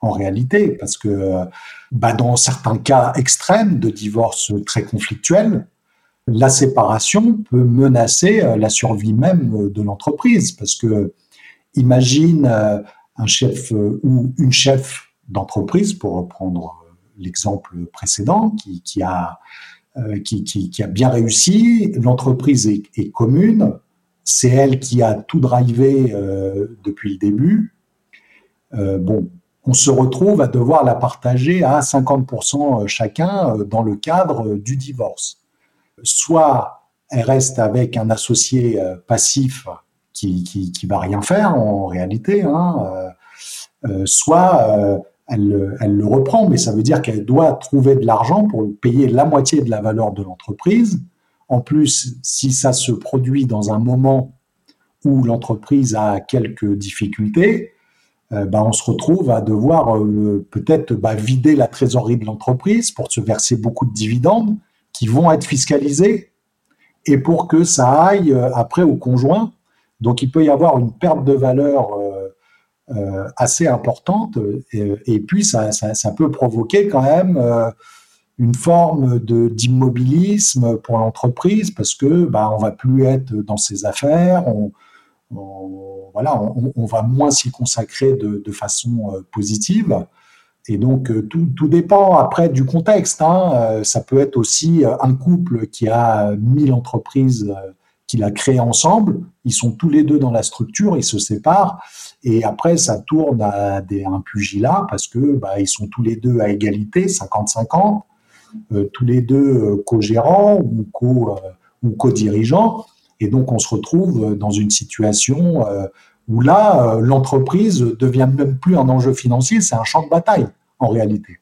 en réalité, parce que bah, dans certains cas extrêmes de divorce très conflictuels, la séparation peut menacer euh, la survie même de l'entreprise, parce que imagine euh, un chef euh, ou une chef d'entreprise, pour reprendre l'exemple précédent, qui, a, qui, a bien réussi, l'entreprise est, commune, c'est elle qui a tout drivé depuis le début. bon, on se retrouve à devoir la partager à 50% euh, chacun euh, dans le cadre euh, du divorce. Soit elle reste avec un associé passif qui, qui, va rien faire en réalité, hein, soit elle, le reprend, mais ça veut dire qu'elle doit trouver de l'argent pour payer la moitié de la valeur de l'entreprise. En plus, si ça se produit dans un moment où l'entreprise a quelques difficultés, euh, bah, on se retrouve à devoir euh, peut-être bah, vider la trésorerie de l'entreprise pour se verser beaucoup de dividendes qui vont être fiscalisés et pour que ça aille euh, après au conjoint. Donc il peut y avoir une perte de valeur assez importante et, puis ça, peut provoquer quand même une forme de d'immobilisme pour l'entreprise parce que bah, on va plus être dans ses affaires, on, voilà, on, va moins s'y consacrer de, façon euh, positive. Et donc, euh, tout, dépend après du contexte. Hein. Euh, ça peut être aussi un couple qui a mille entreprises qu'il a créées ensemble. Ils sont tous les deux dans la structure, ils se séparent. Et après, ça tourne à des, un pugilat parce que bah, ils sont tous les deux à égalité, 50-50, tous les deux co-gérants ou co-dirigeants. Et donc, on se retrouve dans une situation euh, où là, euh, l'entreprise devient même plus un enjeu financier, c'est un champ de bataille en réalité.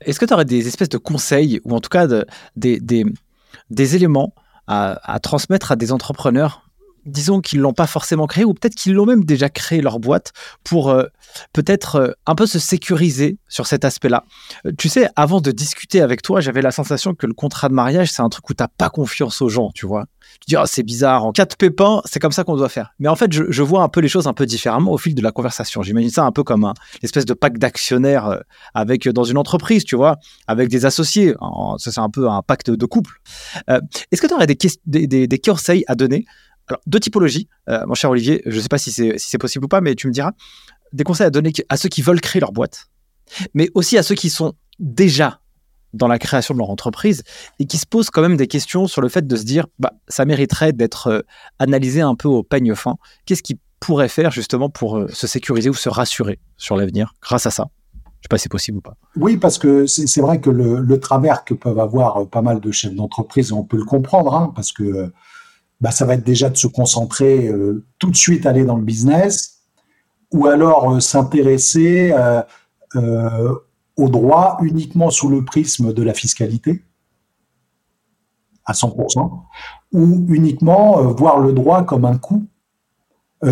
Est-ce que tu aurais des espèces de conseils ou en tout cas des, des, éléments à, à, transmettre à des entrepreneurs disons qu'ils l'ont pas forcément créé ou peut-être qu'ils l'ont même déjà créé leur boîte pour euh, peut-être euh, un peu se sécuriser sur cet aspect-là. Euh, tu sais, avant de discuter avec toi, j'avais la sensation que le contrat de mariage, c'est un truc où tu n'as pas confiance aux gens, tu vois. Tu dis, oh, c'est bizarre, en cas de pépin, c'est comme ça qu'on doit faire. Mais en fait, je, vois un peu les choses un peu différemment au fil de la conversation. J'imagine ça un peu comme un espèce de pacte d'actionnaires avec dans une entreprise, tu vois, avec des associés. Ça, c'est un peu un pacte de couple. Est-ce que tu aurais des, des conseils à donner alors, deux typologies, euh, mon cher Olivier, je ne sais pas si c'est si possible ou pas, mais tu me diras, des conseils à donner à ceux qui veulent créer leur boîte, mais aussi à ceux qui sont déjà dans la création de leur entreprise et qui se posent quand même des questions sur le fait de se dire, bah, ça mériterait d'être euh, analysé un peu au peigne fin. Qu'est-ce qui pourrait faire justement pour se sécuriser ou se rassurer sur l'avenir grâce à ça? Je sais pas si c'est possible ou pas. Oui, parce que c'est vrai que le, travers que peuvent avoir pas mal de chefs d'entreprise, on peut le comprendre, hein, parce que bah, ça va être déjà de se concentrer euh, tout de suite aller dans le business, ou alors euh, s'intéresser euh, au droit uniquement sous le prisme de la fiscalité à 100%, ou uniquement voir le droit comme un coût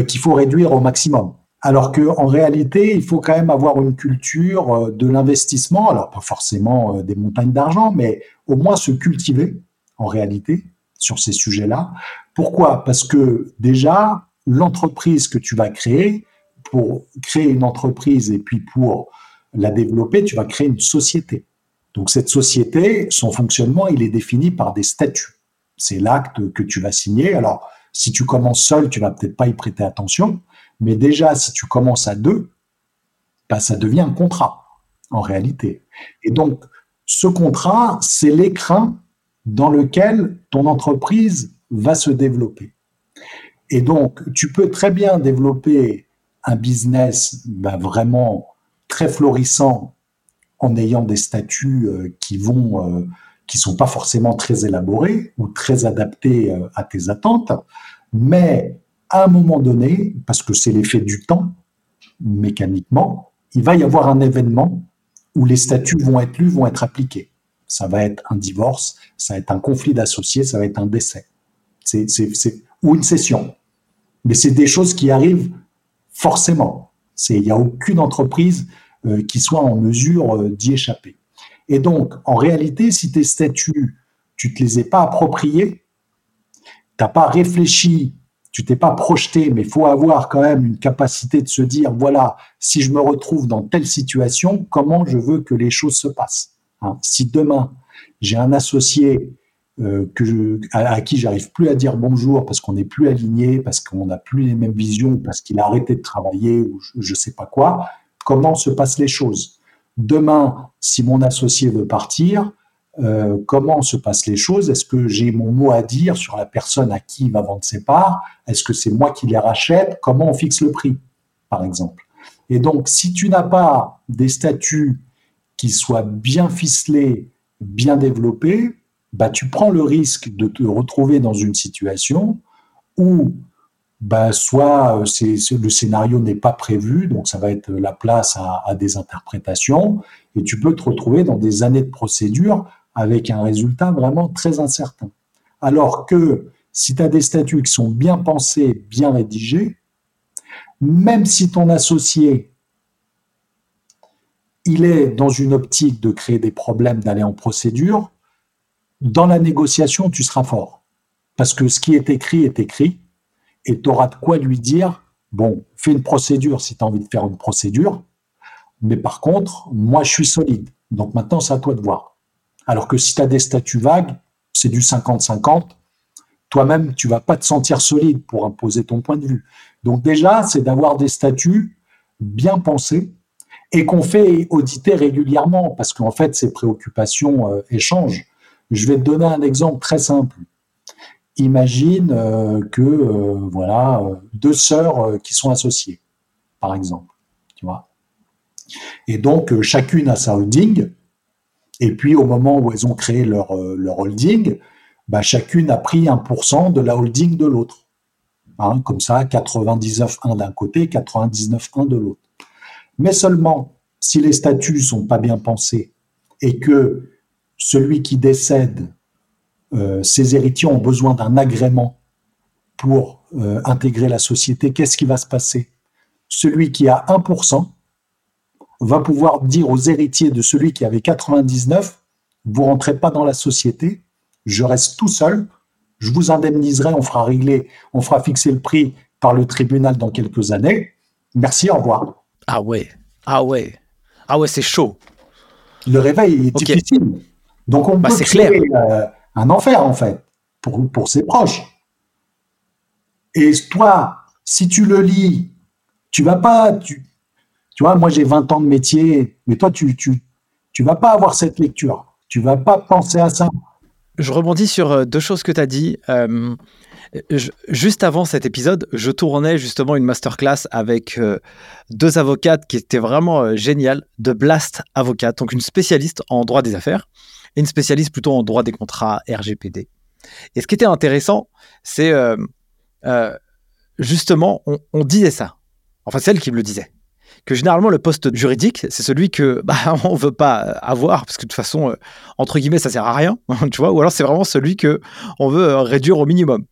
qu'il faut réduire au maximum. Alors qu'en réalité, il faut quand même avoir une culture de l'investissement, alors pas forcément des montagnes d'argent, mais au moins se cultiver en réalité sur ces sujets-là. Pourquoi? Parce que déjà, l'entreprise que tu vas créer, pour créer une entreprise et puis pour la développer, tu vas créer une société. Donc cette société, son fonctionnement, il est défini par des statuts. C'est l'acte que tu vas signer. Alors, si tu commences seul, tu vas peut-être pas y prêter attention, mais déjà, si tu commences à deux, bah, ça devient un contrat, en réalité. Et donc, ce contrat, c'est l'écrin dans lequel ton entreprise va se développer. Et donc, tu peux très bien développer un business ben, vraiment très florissant en ayant des statuts euh, qui vont, euh, qui sont pas forcément très élaborés ou très adaptés euh, à tes attentes, mais à un moment donné, parce que c'est l'effet du temps, mécaniquement, il va y avoir un événement où les statuts vont être lus, vont être appliqués ça va être un divorce, ça va être un conflit d'associés, ça va être un décès. C'est, ou une session. Mais c'est des choses qui arrivent forcément. Il n'y a aucune entreprise euh, qui soit en mesure euh, d'y échapper. Et donc, en réalité, si tes statuts, tu ne te les ai pas appropriés, tu n'as pas réfléchi, tu t'es pas projeté, mais il faut avoir quand même une capacité de se dire, voilà, si je me retrouve dans telle situation, comment je veux que les choses se passent? Hein, si demain j'ai un associé euh, que à, qui j'arrive plus à dire bonjour parce qu'on n'est plus aligné, parce qu'on n'a plus les mêmes visions, parce qu'il a arrêté de travailler ou je ne sais pas quoi, comment se passent les choses? Demain, si mon associé veut partir, euh, comment se passent les choses? Est-ce que j'ai mon mot à dire sur la personne à qui il va vendre ses parts? Est-ce que c'est moi qui les rachète? Comment on fixe le prix, par exemple? Et donc, si tu n'as pas des statuts qui soit bien ficelé, bien développé, bah, tu prends le risque de te retrouver dans une situation où bah, soit euh, le scénario n'est pas prévu, donc ça va être la place à, des interprétations, et tu peux te retrouver dans des années de procédure avec un résultat vraiment très incertain. Alors que si tu as des statuts qui sont bien pensés, bien rédigés, même si ton associé il est dans une optique de créer des problèmes, d'aller en procédure. Dans la négociation, tu seras fort. Parce que ce qui est écrit est écrit. Et tu auras de quoi lui dire, bon, fais une procédure si tu as envie de faire une procédure. Mais par contre, moi, je suis solide. Donc maintenant, c'est à toi de voir. Alors que si tu as des statuts vagues, c'est du 50-50. Toi-même, tu vas pas te sentir solide pour imposer ton point de vue. Donc déjà, c'est d'avoir des statuts bien pensés et qu'on fait auditer régulièrement parce qu'en fait, ces préoccupations euh, échangent. Je vais te donner un exemple très simple. Imagine euh, que euh, voilà deux sœurs qui sont associées, par exemple, tu vois. Et donc chacune a sa holding. Et puis au moment où elles ont créé leur, holding, bah, chacune a pris 1% de la holding de l'autre. Hein, comme ça, 99,1 d'un côté, 99,1 de l'autre. Mais seulement si les statuts sont pas bien pensés et que celui qui décède, euh, ses héritiers ont besoin d'un agrément pour euh, intégrer la société, qu'est-ce qui va se passer? Celui qui a 1% va pouvoir dire aux héritiers de celui qui avait 99, vous rentrez pas dans la société, je reste tout seul, je vous indemniserai, on fera régler, on fera fixer le prix par le tribunal dans quelques années. Merci, au revoir. Ah ouais, ah ouais, ah ouais, c'est chaud. Le réveil est difficile. Donc on bah, peut créer euh, un enfer en fait pour, pour ses proches. Et toi, si tu le lis, tu vas pas, tu, tu vois, moi j'ai 20 ans de métier, mais toi tu, tu, tu vas pas avoir cette lecture. Tu vas pas penser à ça. Je rebondis sur euh, deux choses que tu as dit. Euh, juste avant cet épisode, je tournais justement une masterclass avec euh, deux avocates qui étaient vraiment euh, géniales, de Blast Avocate, donc une spécialiste en droit des affaires et une spécialiste plutôt en droit des contrats RGPD. Et ce qui était intéressant, c'est euh, justement, on, on, disait ça. Enfin, c'est elle qui me le disait. Que généralement, le poste juridique, c'est celui que *laughs* bah, on veut pas avoir, parce que de toute façon, entre guillemets, ça sert à rien, *laughs* tu vois, ou alors c'est vraiment celui que on veut réduire au minimum.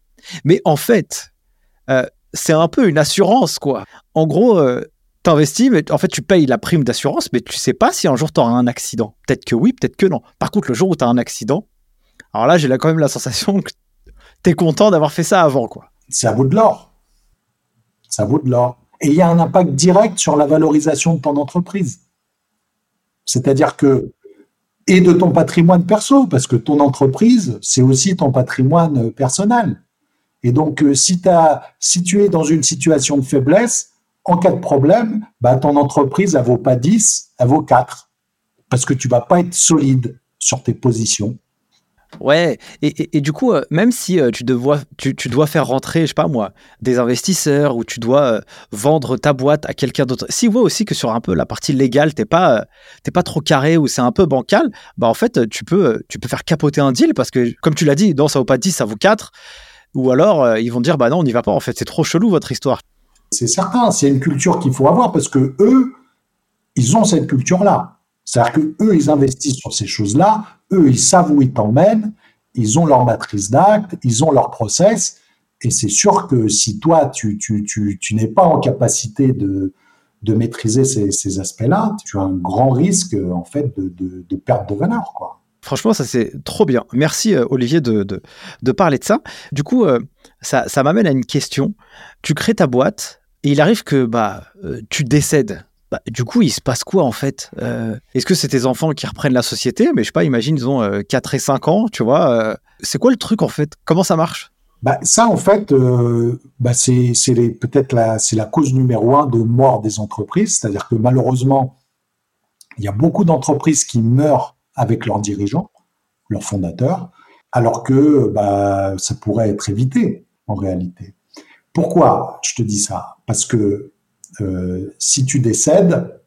Mais en fait, euh, c'est un peu une assurance, quoi. En gros, euh, t'investis, mais en fait, tu payes la prime d'assurance, mais tu sais pas si un jour tu auras un accident. Peut-être que oui, peut-être que non. Par contre, le jour où tu as un accident, alors là, j'ai quand même la sensation que tu es content d'avoir fait ça avant, quoi. Ça vaut de l'or. Ça vaut de l'or. Et il y a un impact direct sur la valorisation de ton entreprise. C'est-à-dire que, et de ton patrimoine perso, parce que ton entreprise, c'est aussi ton patrimoine personnel. Et donc, euh, si, as, si tu es dans une situation de faiblesse, en cas de problème, bah, ton entreprise, elle vaut pas 10, elle vaut 4. Parce que tu vas pas être solide sur tes positions. Ouais, et, du coup, euh, même si euh, tu, dois, faire rentrer, je sais pas moi, des investisseurs ou tu dois vendre ta boîte à quelqu'un d'autre, si voit aussi que sur un peu la partie légale, t'es pas, pas trop carré ou c'est un peu bancal, bah en fait, tu peux, tu peux faire capoter un deal parce que, comme tu l'as dit, non, ça vaut pas 10, ça vaut 4. Ou alors, euh, ils vont dire, bah non, on n'y va pas, en fait, c'est trop chelou votre histoire. C'est certain, c'est une culture qu'il faut avoir parce que eux, ils ont cette culture-là. C'est-à-dire que eux, ils investissent sur ces choses-là, eux, ils savent où ils t'emmènent, ils ont leur matrice d'actes, ils ont leur process, et c'est sûr que si toi, tu, tu, tu, tu n'es pas en capacité de, de maîtriser ces, ces aspects-là, tu as un grand risque, en fait, de, de, de perte de valeur, quoi. Franchement, ça c'est trop bien. Merci euh, Olivier de, de, parler de ça. Du coup, euh, ça, ça m'amène à une question. Tu crées ta boîte et il arrive que bah, euh, tu décèdes. Bah, du coup, il se passe quoi en fait Est-ce que c'est tes enfants qui reprennent la société? Mais je sais pas, imagine, ils ont 4 et 5 ans, tu vois. c'est quoi le truc en fait? Comment ça marche? Bah, ça, en fait, bah, c'est peut-être la, la cause numéro un de mort des entreprises. C'est-à-dire que malheureusement, il y a beaucoup d'entreprises qui meurent avec leurs dirigeants, leurs fondateurs, alors que bah, ça pourrait être évité en réalité. Pourquoi je te dis ça? Parce que euh, si tu décèdes,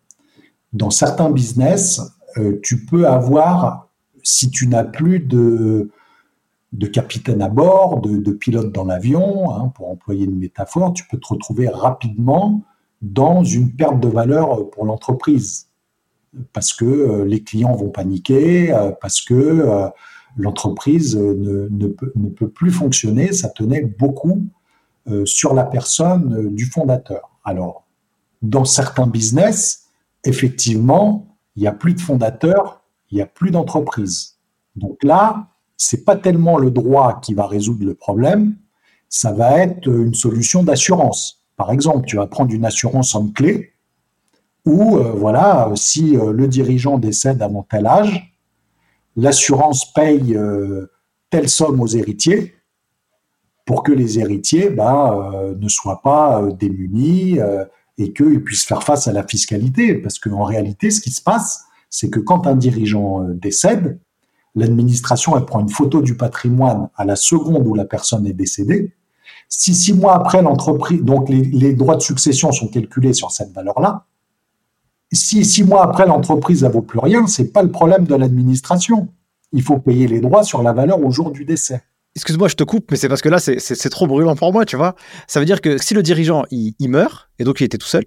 dans certains business, euh, tu peux avoir, si tu n'as plus de, capitaine à bord, de, de pilote dans l'avion, hein, pour employer une métaphore, tu peux te retrouver rapidement dans une perte de valeur pour l'entreprise parce que euh, les clients vont paniquer, euh, parce que euh, l'entreprise ne, peut, plus fonctionner. Ça tenait beaucoup sur la personne du fondateur. Alors, dans certains business, effectivement, il n'y a plus de fondateur, il n'y a plus d'entreprise. Donc là, c'est pas tellement le droit qui va résoudre le problème, ça va être une solution d'assurance. Par exemple, tu vas prendre une assurance en clé ou euh, voilà, si euh, le dirigeant décède avant tel âge, l'assurance paye euh, telle somme aux héritiers pour que les héritiers ben, ne soient pas démunis et qu'ils puissent faire face à la fiscalité. Parce qu'en réalité, ce qui se passe, c'est que quand un dirigeant décède, l'administration prend une photo du patrimoine à la seconde où la personne est décédée. Si six mois après l'entreprise, donc les droits de succession sont calculés sur cette valeur-là, si six mois après l'entreprise ne vaut plus rien, c'est pas le problème de l'administration. Il faut payer les droits sur la valeur au jour du décès. Excuse-moi, je te coupe, mais c'est parce que là, c'est trop brûlant pour moi, tu vois. Ça veut dire que si le dirigeant, il, meurt, et donc il était tout seul,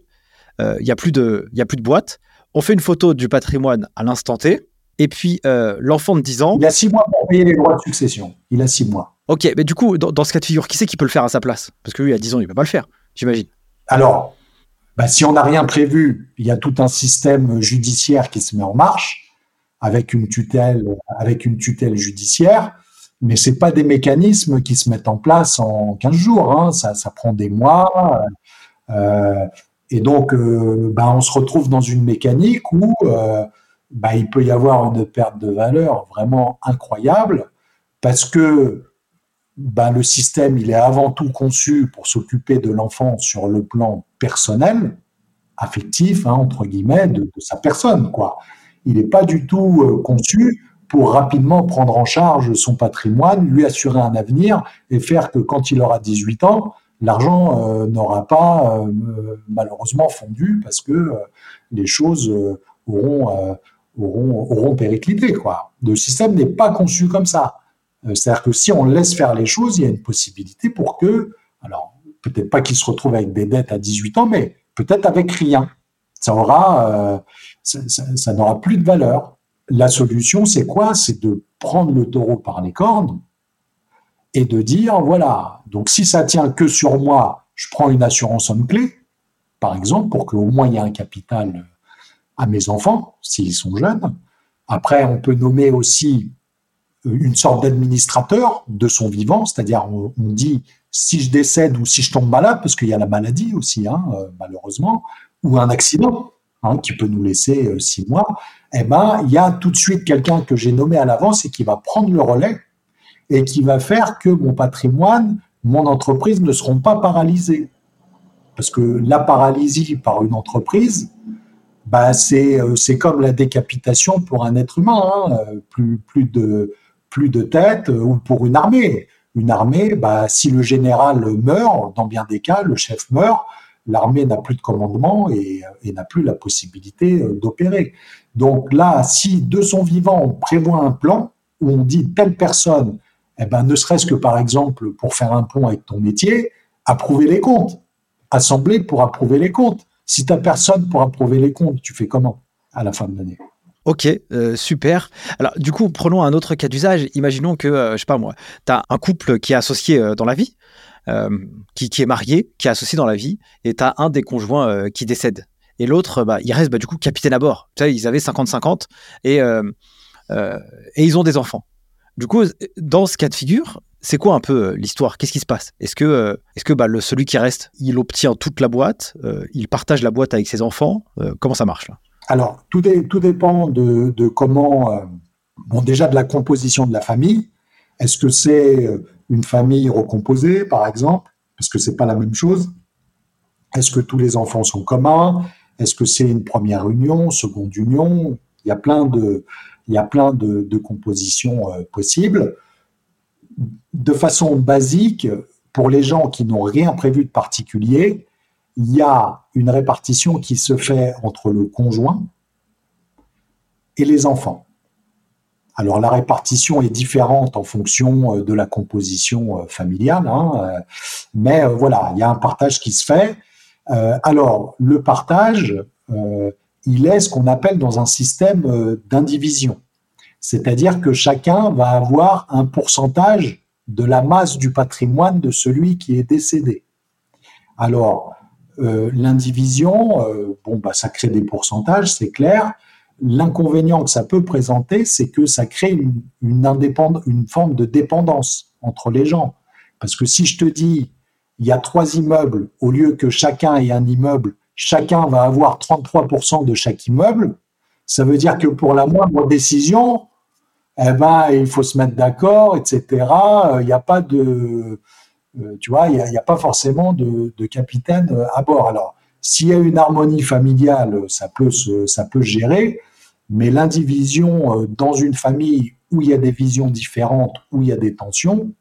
euh, il n'y a, plus de, a plus de boîte, on fait une photo du patrimoine à l'instant T, et puis euh, l'enfant de 10 ans... Il a six mois pour payer les droits de succession. Il a six mois. Ok, mais du coup, dans, dans ce cas de figure, qui c'est qui peut le faire à sa place? Parce que lui, à 10 ans, il ne peut pas le faire, j'imagine. Alors, bah, si on n'a rien prévu, il y a tout un système judiciaire qui se met en marche avec une tutelle, avec une tutelle judiciaire, mais c'est pas des mécanismes qui se mettent en place en 15 jours. Hein. Ça, ça, prend des mois. Euh, et donc, euh, bah, on se retrouve dans une mécanique où euh, bah, il peut y avoir une perte de valeur vraiment incroyable parce que le système, il est avant tout conçu pour s'occuper de l'enfant sur le plan personnel, affectif, hein, entre guillemets, de, sa personne. Quoi. Il n'est pas du tout euh, conçu pour rapidement prendre en charge son patrimoine, lui assurer un avenir et faire que quand il aura 18 ans, l'argent euh, n'aura pas euh, malheureusement fondu parce que les choses auront, auront, auront périclité. Quoi. Le système n'est pas conçu comme ça. C'est-à-dire que si on laisse faire les choses, il y a une possibilité pour que, alors peut-être pas qu'il se retrouve avec des dettes à 18 ans, mais peut-être avec rien. Ça aura, ça, ça n'aura plus de valeur. La solution, c'est quoi? C'est de prendre le taureau par les cornes et de dire, voilà, donc si ça tient que sur moi, je prends une assurance homme clé, par exemple, pour qu'au moins il y ait un capital à mes enfants, s'ils sont jeunes. Après, on peut nommer aussi euh, une sorte d'administrateur de son vivant, c'est-à-dire on, dit si je décède ou si je tombe malade, parce qu'il y a la maladie aussi, hein, euh, malheureusement, ou un accident hein, qui peut nous laisser euh, six mois, eh ben, il y a tout de suite quelqu'un que j'ai nommé à l'avance et qui va prendre le relais et qui va faire que mon patrimoine, mon entreprise ne seront pas paralysées. Parce que la paralysie par une entreprise, c'est, euh, c'est comme la décapitation pour un être humain, hein. plus, de, plus de tête, ou pour une armée. Une armée, bah, si le général meurt, dans bien des cas, le chef meurt, l'armée n'a plus de commandement et, et n'a plus la possibilité euh, d'opérer. Donc là, si de son vivant, on prévoit un plan où on dit telle personne eh ben, ne serait-ce que par exemple pour faire un pont avec ton métier, approuver les comptes, assembler pour approuver les comptes. Si tu personne pour approuver les comptes, tu fais comment à la fin de l'année? Ok, euh, super. Alors, du coup, prenons un autre cas d'usage. Imaginons que, je euh, je sais pas moi, tu as un couple qui est associé euh, dans la vie, qui, est marié, qui est associé dans la vie, et tu as un des conjoints qui décède. Et l'autre, bah, il reste bah, du coup capitaine à bord. Tu sais, ils avaient 50-50 et, et ils ont des enfants. Du coup, dans ce cas de figure, c'est quoi un peu l'histoire? Qu'est-ce qui se passe? Est-ce que, est-ce que bah, le, celui qui reste, il obtient toute la boîte Il partage la boîte avec ses enfants? Comment ça marche là? Alors, tout, tout dépend de, comment. bon, déjà de la composition de la famille. Est-ce que c'est une famille recomposée, par exemple Parce que c'est pas la même chose? Est-ce que tous les enfants sont communs? Est-ce que c'est une première union, seconde union? Il y a plein de, il y a plein de, compositions euh, possibles. De façon basique, pour les gens qui n'ont rien prévu de particulier, il y a une répartition qui se fait entre le conjoint et les enfants. Alors la répartition est différente en fonction euh, de la composition euh, familiale, hein, mais voilà, il y a un partage qui se fait. alors le partage, il est ce qu'on appelle dans un système euh, d'indivision. C'est-à-dire que chacun va avoir un pourcentage de la masse du patrimoine de celui qui est décédé. Alors, euh, l'indivision, euh, bon, bah, ça crée des pourcentages, c'est clair. L'inconvénient que ça peut présenter, c'est que ça crée une, une forme de dépendance entre les gens. Parce que si je te dis, il y a trois immeubles, au lieu que chacun ait un immeuble chacun va avoir 33% de chaque immeuble, ça veut dire que pour la moindre décision, eh ben, il faut se mettre d'accord, etc. Il n'y a pas de, tu vois, il n'y a, pas forcément de, capitaine euh, à bord. Alors, s'il y a une harmonie familiale, ça peut se, ça peut gérer, mais l'indivision euh, dans une famille où il y a des visions différentes, où il y a des tensions,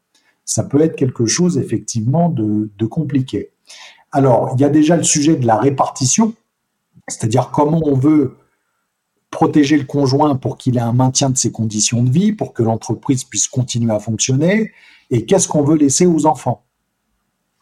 ça peut être quelque chose effectivement de, de compliqué. Alors, il y a déjà le sujet de la répartition, c'est-à-dire comment on veut protéger le conjoint pour qu'il ait un maintien de ses conditions de vie, pour que l'entreprise puisse continuer à fonctionner, et qu'est-ce qu'on veut laisser aux enfants?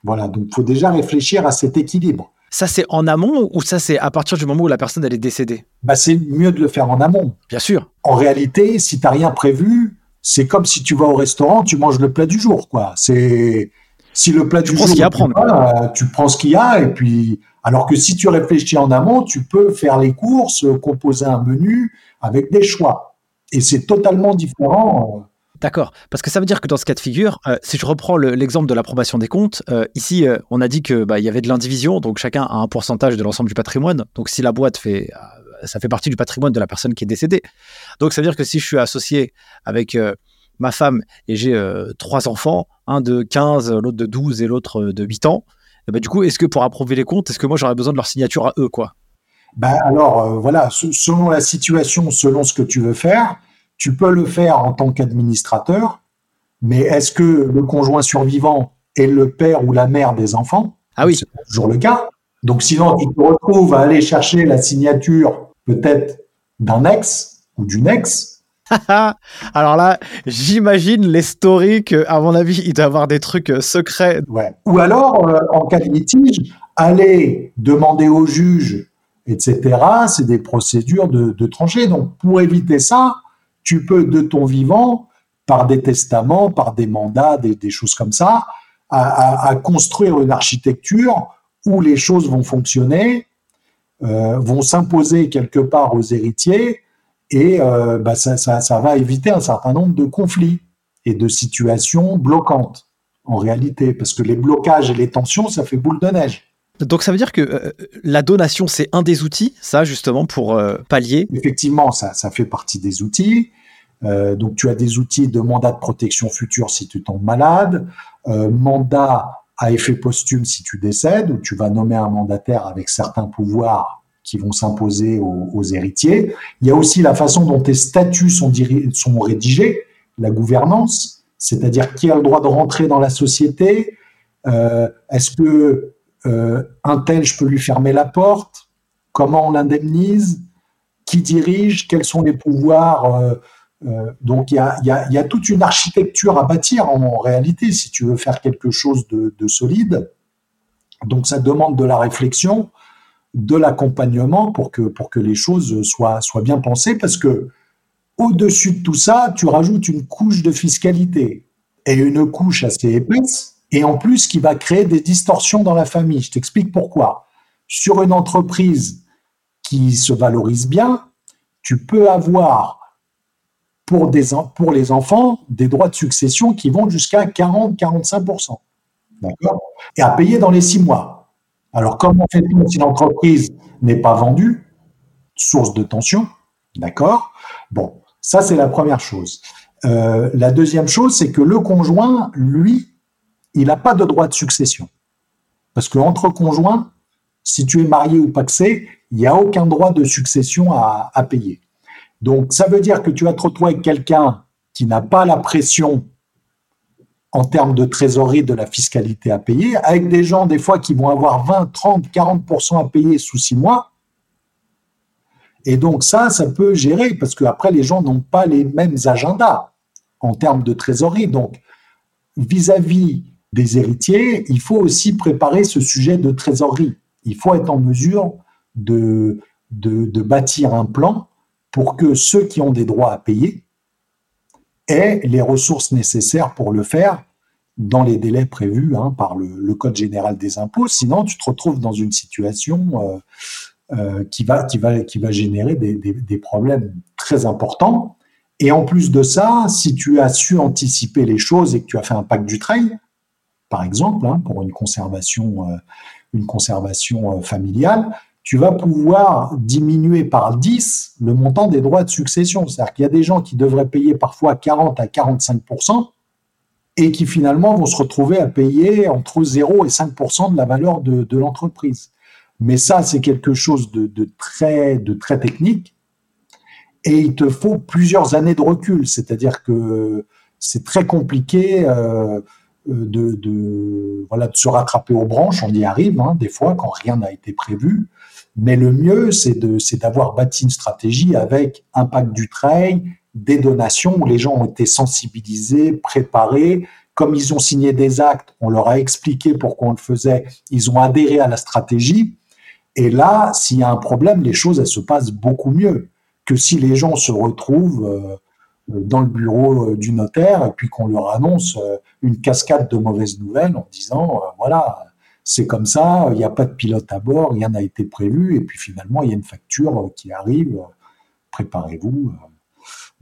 Voilà, donc il faut déjà réfléchir à cet équilibre. Ça, c'est en amont ou ça, c'est à partir du moment où la personne elle est décédée? Bah, C'est mieux de le faire en amont. Bien sûr. En réalité, si tu n'as rien prévu, c'est comme si tu vas au restaurant, tu manges le plat du jour. quoi. C'est si le plat tu prends ce qu'il y a à prendre. tu prends ce qu'il y a et puis alors que si tu réfléchis en amont, tu peux faire les courses, composer un menu avec des choix. Et c'est totalement différent. Euh. D'accord, parce que ça veut dire que dans ce cas de figure, euh, si je reprends l'exemple de l'approbation des comptes, euh, ici on a dit que bah, y avait de l'indivision, donc chacun a un pourcentage de l'ensemble du patrimoine. Donc si la boîte fait, ça fait partie du patrimoine de la personne qui est décédée. Donc ça veut dire que si je suis associé avec ma femme et j'ai euh, trois enfants, un de 15, l'autre de 12 et l'autre euh, de 8 ans, et bah, du coup, est-ce que pour approuver les comptes, est-ce que moi j'aurais besoin de leur signature à eux quoi? Ben alors, euh, voilà, selon la situation, selon ce que tu veux faire, tu peux le faire en tant qu'administrateur, mais est-ce que le conjoint survivant est le père ou la mère des enfants? Ah oui. C'est toujours le cas. Donc sinon, tu te retrouves à aller chercher la signature peut-être d'un ex ou d'une ex. *laughs* Alors là, j'imagine les stories que, à mon avis, il doit y avoir des trucs euh, secrets. Ouais. Ou alors, euh, en cas de litige, aller demander au juge, etc. C'est des procédures de, de trancher. Donc, pour éviter ça, tu peux de ton vivant, par des testaments, par des mandats, des, des choses comme ça, à, à, à, construire une architecture où les choses vont fonctionner, euh, vont s'imposer quelque part aux héritiers, et euh, bah, ça, ça, ça, va éviter un certain nombre de conflits et de situations bloquantes en réalité, parce que les blocages et les tensions, ça fait boule de neige. Donc ça veut dire que euh, la donation, c'est un des outils, ça justement, pour euh, pallier? Effectivement, ça, ça fait partie des outils. Euh, donc tu as des outils de mandat de protection future si tu tombes malade, euh, mandat à effet posthume si tu décèdes, où tu vas nommer un mandataire avec certains pouvoirs qui vont s'imposer aux, héritiers. Il y a aussi la façon dont tes statuts sont, sont rédigés, la gouvernance, c'est-à-dire qui a le droit de rentrer dans la société, euh, est-ce que un tel, je peux lui fermer la porte, comment on l'indemnise, qui dirige, quels sont les pouvoirs. Euh, donc il y a, toute une architecture à bâtir en, réalité si tu veux faire quelque chose de, de solide. Donc ça demande de la réflexion, de l'accompagnement pour que, pour que les choses soient, soient bien pensées, parce que au-dessus de tout ça, tu rajoutes une couche de fiscalité et une couche assez épaisse, et en plus qui va créer des distorsions dans la famille. Je t'explique pourquoi. Sur une entreprise qui se valorise bien, tu peux avoir pour, les enfants des droits de succession qui vont jusqu'à 40-45%. D'accord? Et à payer dans les six mois. Alors, comment fait-on si l'entreprise n'est pas vendue? Source de tension, d'accord? Bon, ça c'est la première chose. Euh, la deuxième chose, c'est que le conjoint, lui, il n'a pas de droit de succession. Parce qu'entre conjoints, si tu es marié ou paxé, il n'y a aucun droit de succession à, payer. Donc, ça veut dire que tu vas te retrouver avec quelqu'un qui n'a pas la pression en termes de trésorerie de la fiscalité à payer, avec des gens des fois qui vont avoir 20, 30, 40% à payer sous six mois. Et donc ça, ça peut gérer parce qu'après, les gens n'ont pas les mêmes agendas en termes de trésorerie. Donc, vis-à-vis des héritiers, il faut aussi préparer ce sujet de trésorerie. Il faut être en mesure de, bâtir un plan pour que ceux qui ont des droits à payer aient les ressources nécessaires pour le faire dans les délais prévus hein, par le, Code général des impôts. Sinon, tu te retrouves dans une situation euh, euh, qui, va, qui, va, qui va générer des, des, des, problèmes très importants. Et en plus de ça, si tu as su anticiper les choses et que tu as fait un pacte du trail, par exemple, hein, pour une conservation, euh, une conservation familiale, tu vas pouvoir diminuer par 10 le montant des droits de succession. C'est-à-dire qu'il y a des gens qui devraient payer parfois 40 à 45% et qui finalement vont se retrouver à payer entre 0 et 5% de la valeur de, l'entreprise. Mais ça, c'est quelque chose de, très, technique et il te faut plusieurs années de recul. C'est-à-dire que c'est très compliqué euh, de se rattraper aux branches. On y arrive hein, des fois quand rien n'a été prévu. Mais le mieux, c'est d'avoir bâti une stratégie avec impact du trail, des donations où les gens ont été sensibilisés, préparés. Comme ils ont signé des actes, on leur a expliqué pourquoi on le faisait. Ils ont adhéré à la stratégie. Et là, s'il y a un problème, les choses, elles se passent beaucoup mieux que si les gens se retrouvent euh, dans le bureau euh, du notaire et puis qu'on leur annonce euh, une cascade de mauvaises nouvelles en disant, voilà, c'est comme ça, il n'y a pas de pilote à bord, rien n'a été prévu, et puis finalement, il y a une facture qui arrive, préparez-vous.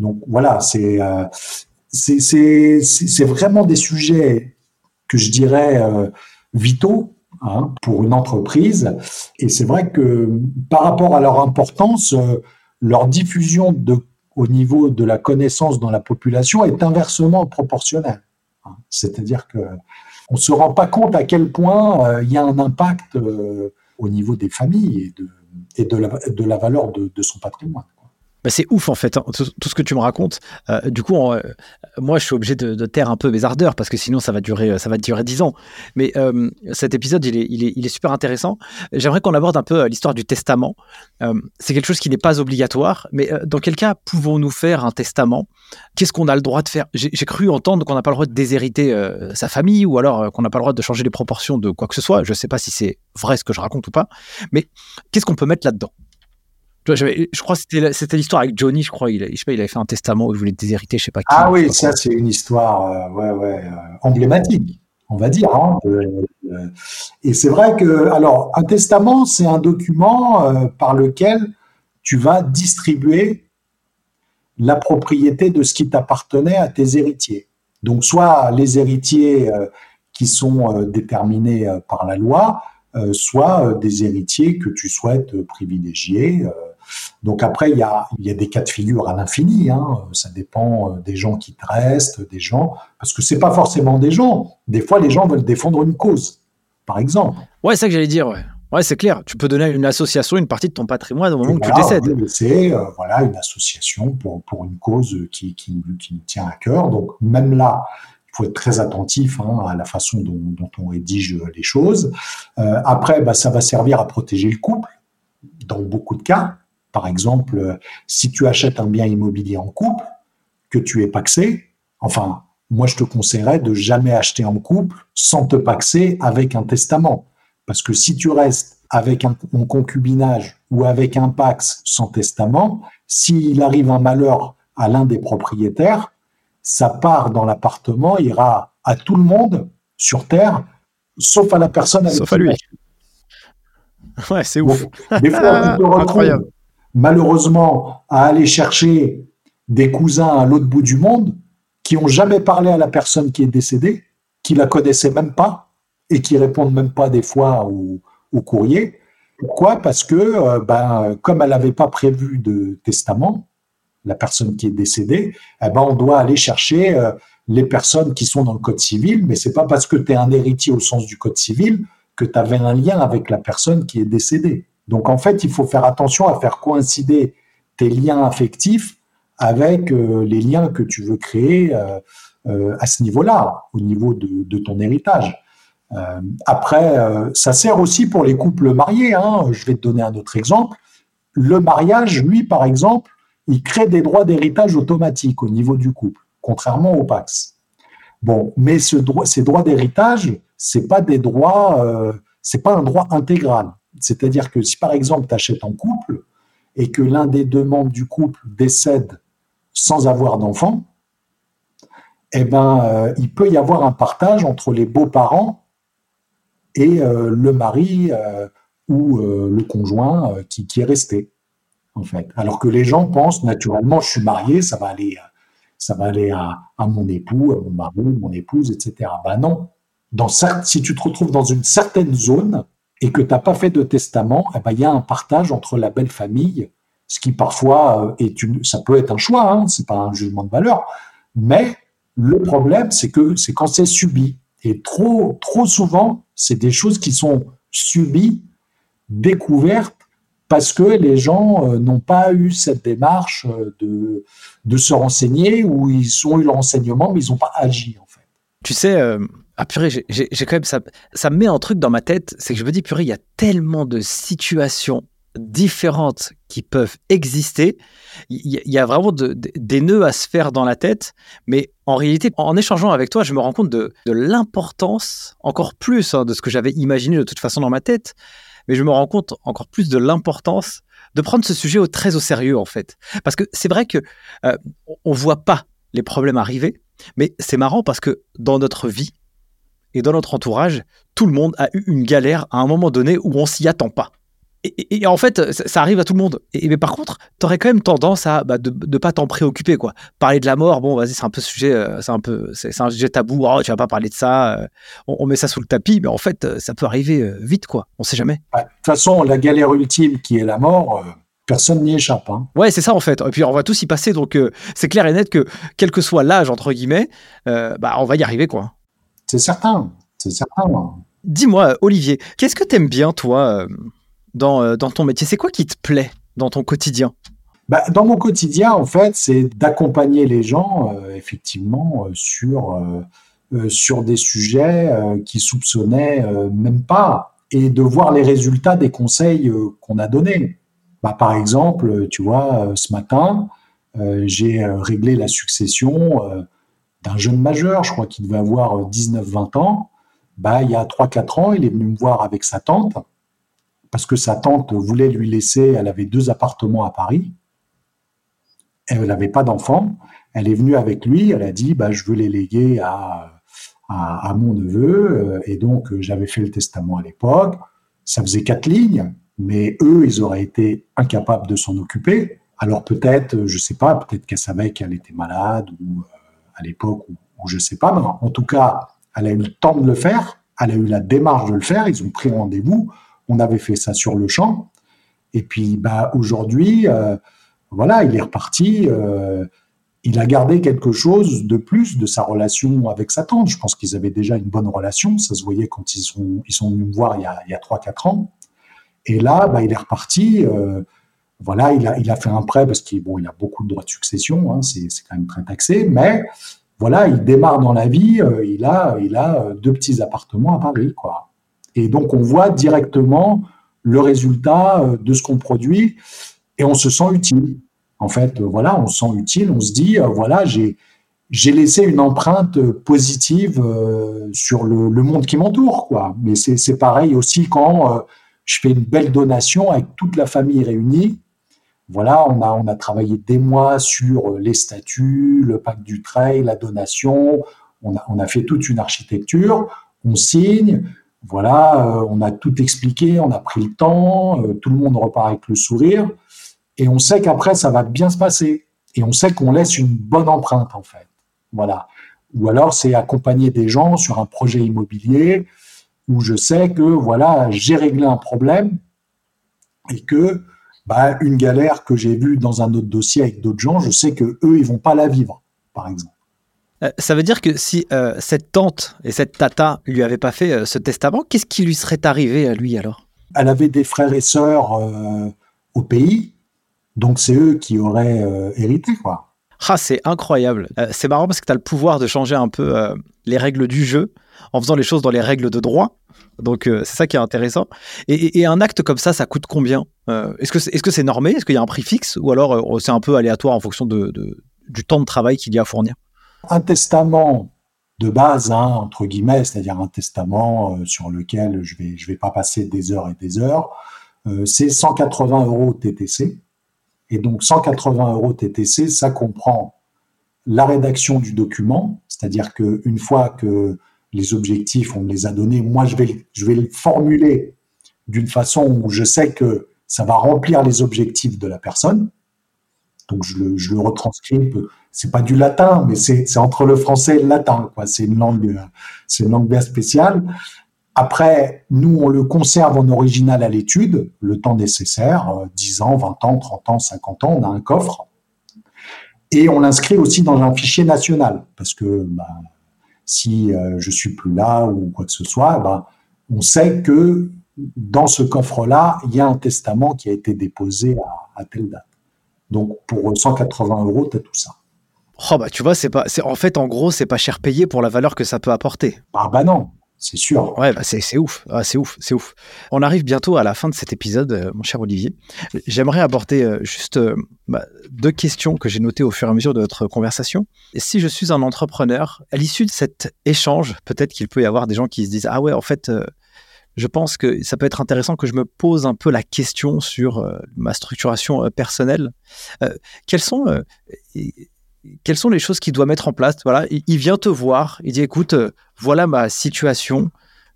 Donc voilà, c'est c'est vraiment des sujets que je dirais euh, vitaux hein, pour une entreprise. Et c'est vrai que par rapport à leur importance, euh, leur diffusion au niveau de la connaissance dans la population est inversement proportionnelle. Hein. C'est-à-dire que on ne se rend pas compte à quel point euh, il y a un impact euh, au niveau des familles et de, la, valeur de son patrimoine. Bah, c'est ouf en fait, hein, tout, ce que tu me racontes. Euh, du coup, euh, moi, je suis obligé de, taire un peu mes ardeurs parce que sinon, ça va durer, ça va durer dix ans. Mais euh, cet épisode, il est, il est, il est super intéressant. J'aimerais qu'on aborde un peu l'histoire du testament. c'est quelque chose qui n'est pas obligatoire, mais dans quel cas pouvons-nous faire un testament? Qu'est-ce qu'on a le droit de faire? J'ai cru entendre qu'on n'a pas le droit de déshériter sa famille ou alors qu'on n'a pas le droit de changer les proportions de quoi que ce soit. Je ne sais pas si c'est vrai ce que je raconte ou pas, mais qu'est-ce qu'on peut mettre là-dedans? Je crois que c'était l'histoire avec Johnny, je crois. Il, je sais pas, il avait fait un testament où il voulait déshériter, je sais pas qui. Ah oui, ça c'est une histoire euh, ouais, ouais, euh, emblématique, on va dire. Hein, et c'est vrai que, alors, un testament, c'est un document euh, par lequel tu vas distribuer la propriété de ce qui t'appartenait à tes héritiers. Donc, soit les héritiers qui sont déterminés par la loi, soit des héritiers que tu souhaites privilégier donc après, il y a, des cas de figure à l'infini. Hein. Ça dépend euh, des gens qui te restent, des gens, parce que c'est pas forcément des gens. Des fois, les gens veulent défendre une cause, par exemple. Ouais, c'est ça que j'allais dire. Ouais. Ouais, c'est clair. Tu peux donner à une association une partie de ton patrimoine au moment où tu décèdes. C'est euh, voilà, une association pour, pour une cause qui, qui, qui tient à cœur. Donc, même là, il faut être très attentif hein, à la façon dont, dont, on rédige les choses. Euh, après, bah, ça va servir à protéger le couple dans beaucoup de cas. Par exemple, si tu achètes un bien immobilier en couple, que tu es paxé, enfin, moi je te conseillerais de jamais acheter en couple sans te paxer avec un testament. Parce que si tu restes avec un, concubinage ou avec un pax sans testament, s'il arrive un malheur à l'un des propriétaires, sa part dans l'appartement ira à tout le monde sur Terre, sauf à la personne avec Sauf à lui. Ouais, c'est ouf. des fois, Incroyable malheureusement à aller chercher des cousins à l'autre bout du monde qui ont jamais parlé à la personne qui est décédée, qui la connaissaient même pas et qui répondent même pas des fois au, courrier. Pourquoi? Parce que, euh, ben, comme elle n'avait pas prévu de testament, la personne qui est décédée, eh ben, on doit aller chercher euh, les personnes qui sont dans le code civil, mais c'est pas parce que tu es un héritier au sens du code civil que tu avais un lien avec la personne qui est décédée. Donc en fait, il faut faire attention à faire coïncider tes liens affectifs avec euh, les liens que tu veux créer euh, euh, à ce niveau-là, au niveau de, ton héritage. après, ça sert aussi pour les couples mariés. Hein. Je vais te donner un autre exemple. Le mariage, lui, par exemple, il crée des droits d'héritage automatiques au niveau du couple, contrairement au Pax. Bon, mais ces droits d'héritage, c'est pas pas un droit intégral. C'est-à-dire que si par exemple tu achètes en couple et que l'un des deux membres du couple décède sans avoir d'enfant, eh ben, euh, il peut y avoir un partage entre les beaux-parents et euh, le mari euh, ou le conjoint qui, est resté, en fait. Alors que les gens pensent naturellement, je suis marié, ça va aller, ça va aller à, mon époux, à mon mari, mon épouse, etc. Ben non. Si tu te retrouves dans une certaine zone, et que tu n'as pas fait de testament, eh ben, il y a un partage entre la belle famille, ce qui parfois euh, est une, ça peut être un choix, hein, c'est pas un jugement de valeur, mais le problème, c'est que c'est quand c'est subi. Et trop, trop souvent, c'est des choses qui sont subies, découvertes, parce que les gens euh, n'ont pas eu cette démarche euh, de, de se renseigner ou ils ont eu le renseignement, mais ils n'ont pas agi, en fait. Tu sais, ah purée, j'ai quand même ça, me met un truc dans ma tête, c'est que je me dis purée, il y a tellement de situations différentes qui peuvent exister. Il y, a vraiment des nœuds à se faire dans la tête, mais en réalité, en échangeant avec toi, je me rends compte de, l'importance, encore plus hein, de ce que j'avais imaginé de toute façon dans ma tête, mais je me rends compte encore plus de l'importance de prendre ce sujet très au sérieux en fait. Parce que c'est vrai que euh, on voit pas les problèmes arriver, mais c'est marrant parce que dans notre vie, et dans notre entourage, tout le monde a eu une galère à un moment donné où on s'y attend pas. Et, en fait, ça, arrive à tout le monde. Et, mais par contre, tu aurais quand même tendance à bah, de ne pas t'en préoccuper. quoi. Parler de la mort, bon, vas-y, c'est un peu sujet, euh, c'est un peu, c'est un sujet tabou. Oh, tu vas pas parler de ça. Euh, on, met ça sous le tapis, mais en fait, euh, ça peut arriver vite, quoi. On sait jamais. De toute façon, la galère ultime qui est la mort, personne n'y échappe. Hein. Ouais, c'est ça en fait. Et puis on va tous y passer, donc c'est clair et net que quel que soit l'âge entre guillemets, bah on va y arriver quoi. C'est certain, c'est certain. Dis-moi, Olivier, qu'est-ce que tu aimes bien, toi, euh, dans, euh, dans ton métier? C'est quoi qui te plaît dans ton quotidien? Bah, Dans mon quotidien, en fait, c'est d'accompagner les gens, euh, effectivement, euh, sur, euh, sur des sujets qui soupçonnaient même pas, et de voir les résultats des conseils qu'on a donnés. Bah, par exemple, tu vois, ce matin, j'ai réglé la succession d'un jeune majeur, je crois qu'il devait avoir 19-20 ans. Bah, il y a 3-4 ans, il est venu me voir avec sa tante, parce que sa tante voulait lui laisser, elle avait deux appartements à Paris, elle n'avait pas d'enfant. Elle est venue avec lui. Elle a dit, bah, je veux les léguer à, à, mon neveu. Et donc, j'avais fait le testament à l'époque. Ça faisait quatre lignes, mais eux, ils auraient été incapables de s'en occuper. Alors peut-être, je sais pas, peut-être qu'elle savait qu'elle était malade ou euh, à l'époque, ou, je sais pas. Mais en tout cas, elle a eu le temps de le faire. Elle a eu la démarche de le faire. Ils ont pris rendez-vous. On avait fait ça sur le champ. Et puis, bah, aujourd'hui, euh, voilà, il est reparti. Euh, il a gardé quelque chose de plus de sa relation avec sa tante. Je pense qu'ils avaient déjà une bonne relation. Ça se voyait quand ils sont, ils sont venus me voir il y a, il 3-4 ans. Et là, bah, il est reparti. Euh, voilà, il a, il a fait un prêt parce qu'il bon, il a beaucoup de droits de succession. Hein, c'est, quand même très taxé. Mais voilà, il démarre dans la vie. Euh, il, a, il a deux petits appartements à Paris. Quoi. Et donc, on voit directement le résultat de ce qu'on produit et on se sent utile. En fait, voilà, on se sent utile, on se dit, euh, voilà, j'ai laissé une empreinte positive euh, sur le, monde qui m'entoure, quoi. Mais c'est pareil aussi quand euh, je fais une belle donation avec toute la famille réunie. Voilà, on a, on a travaillé des mois sur les statuts, le pacte du trail, la donation. On a, on a fait toute une architecture. On signe. Voilà, on a tout expliqué, on a pris le temps. tout le monde repart avec le sourire et on sait qu'après ça va bien se passer et on sait qu'on laisse une bonne empreinte en fait. Voilà. Ou alors c'est accompagner des gens sur un projet immobilier où je sais que voilà, j'ai réglé un problème et que bah, une galère que j'ai vue dans un autre dossier avec d'autres gens, je sais que eux ils vont pas la vivre, par exemple. Euh, ça veut dire que si euh, cette tante et cette tata lui avaient pas fait euh, ce testament, qu'est-ce qui lui serait arrivé à lui alors? Elle avait des frères et sœurs au pays donc c'est eux qui auraient hérité, quoi. Ah, c'est incroyable. C'est marrant parce que tu as le pouvoir de changer un peu les règles du jeu en faisant les choses dans les règles de droit. Donc c'est ça qui est intéressant. Et, un acte comme ça, ça coûte combien? Est-ce que c'est est -ce normé? Est-ce qu'il y a un prix fixe? Ou alors c'est un peu aléatoire en fonction de, du temps de travail qu'il y a à fournir? Un testament de base, hein, entre guillemets, c'est-à-dire un testament sur lequel je vais, je vais pas passer des heures et des heures, c'est 180 euros TTC. Et donc 180 euros TTC, ça comprend la rédaction du document, c'est-à-dire qu'une fois que les objectifs, on me les a donnés, moi je vais, je vais le formuler d'une façon où je sais que ça va remplir les objectifs de la personne. Donc je le, je le retranscris. C'est pas du latin, mais c'est entre le français et le latin. C'est une langue, une langue bien spéciale. Après, nous, on le conserve en original à l'étude, le temps nécessaire, 10 euh, ans, 20 ans, 30 ans, 50 ans, on a un coffre. Et on l'inscrit aussi dans un fichier national, parce que bah, si euh, je suis plus là ou quoi que ce soit, bah, on sait que dans ce coffre-là, il y a un testament qui a été déposé à, telle date. Donc pour 180 euros, tu as tout ça. Oh bah tu vois, c'est pas, c'est en fait en gros, c'est pas cher payé pour la valeur que ça peut apporter. Ah bah non, c'est sûr. Ouais, bah c'est ouf, ah, c'est ouf, c'est ouf. On arrive bientôt à la fin de cet épisode, euh, mon cher Olivier. J'aimerais aborder euh, juste euh, bah, deux questions que j'ai notées au fur et à mesure de notre conversation. si je suis un entrepreneur, à l'issue de cet échange, peut-être qu'il peut y avoir des gens qui se disent ah ouais, en fait. je pense que ça peut être intéressant que je me pose un peu la question sur ma structuration personnelle. quels sont quelles sont les choses qu'il doit mettre en place? Voilà, il, vient te voir, il dit écoute, euh, voilà ma situation.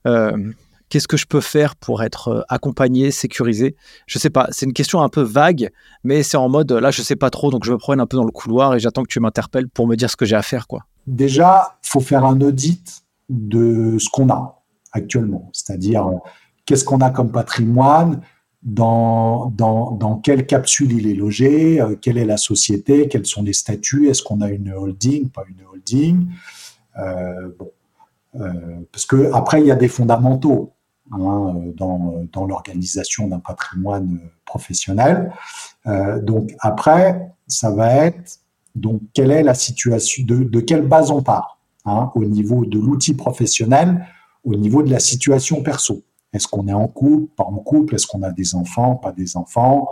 Euh, qu'est-ce que je peux faire pour être euh, accompagné, sécurisé? Je sais pas. C'est une question un peu vague, mais c'est en mode là, je sais pas trop, donc je me promène un peu dans le couloir et j'attends que tu m'interpelles pour me dire ce que j'ai à faire, quoi. Déjà, faut faire un audit de ce qu'on a actuellement, c'est-à-dire qu'est-ce qu'on a comme patrimoine, dans, dans, dans, quelle capsule il est logé, euh, quelle est la société, quels sont les statuts, est-ce qu'on a une holding, pas une holding. Euh, bon. Euh, parce que après il y a des fondamentaux. hein, dans, dans l'organisation d'un patrimoine professionnel. donc après, ça va être donc quelle est la situation, de, de quelle base on part hein, au niveau de l'outil professionnel, au niveau de la situation perso. Est-ce qu'on est en couple, pas en couple? Est-ce qu'on a des enfants, pas des enfants?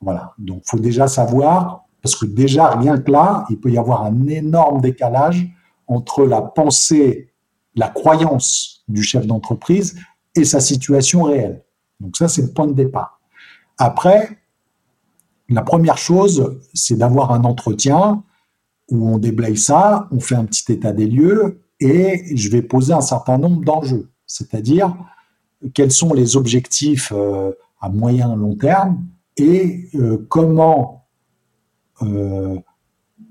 Voilà. Donc, faut déjà savoir, parce que déjà, rien que là, il peut y avoir un énorme décalage entre la pensée, la croyance du chef d'entreprise et sa situation réelle. Donc ça, c'est le point de départ. Après, la première chose, c'est d'avoir un entretien où on déblaye ça, on fait un petit état des lieux et je vais poser un certain nombre d'enjeux. C'est-à-dire, quels sont les objectifs euh, à moyen long terme et euh, comment euh,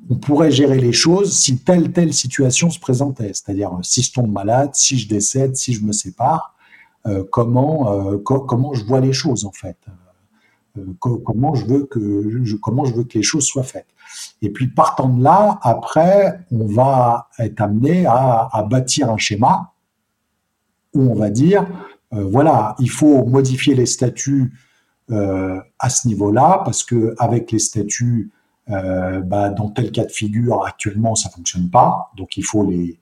on pourrait gérer les choses si telle telle situation se présentait. C'est-à-dire si je tombe malade, si je décède, si je me sépare, comment comment je vois les choses en fait. comment je veux que comment je veux que les choses soient faites. Et puis partant de là, après, on va être amené à, bâtir un schéma où on va dire voilà, il faut modifier les statuts euh, à ce niveau-là parce que avec les statuts, euh, bah, dans tel cas de figure actuellement, ça fonctionne pas. Donc il faut les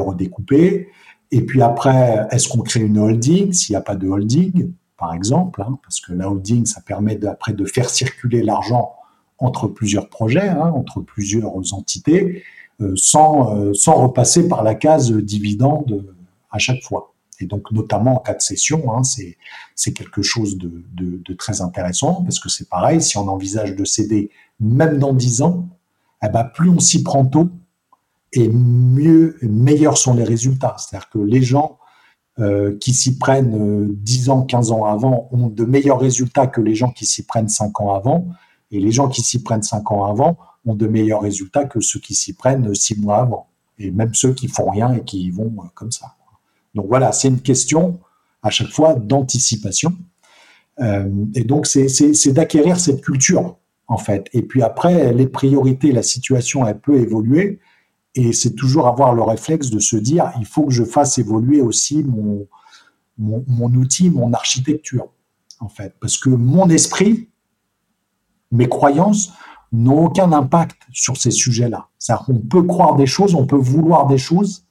redécouper. Et puis après, est-ce qu'on crée une holding S'il n'y a pas de holding, par exemple, hein, parce que la holding, ça permet après de faire circuler l'argent entre plusieurs projets, hein, entre plusieurs entités, sans, sans repasser par la case dividende à chaque fois et donc notamment en cas de cession, hein, c'est quelque chose de, très intéressant parce que c'est pareil, si on envisage de céder même dans 10 ans, eh ben, plus on s'y prend tôt et mieux, meilleurs sont les résultats. C'est-à-dire que les gens euh, qui s'y prennent 10 euh, ans, 15 ans avant ont de meilleurs résultats que les gens qui s'y prennent 5 ans avant, et les gens qui s'y prennent 5 ans avant ont de meilleurs résultats que ceux qui s'y prennent 6 mois avant, et même ceux qui font rien et qui y vont euh, comme ça. Donc voilà, c'est une question à chaque fois d'anticipation. Euh, et donc c'est d'acquérir cette culture en fait. Et puis après, les priorités, la situation, elle peut évoluer. Et c'est toujours avoir le réflexe de se dire, il faut que je fasse évoluer aussi mon, outil, mon architecture, en fait. Parce que mon esprit, mes croyances n'ont aucun impact sur ces sujets-là. On peut croire des choses, on peut vouloir des choses,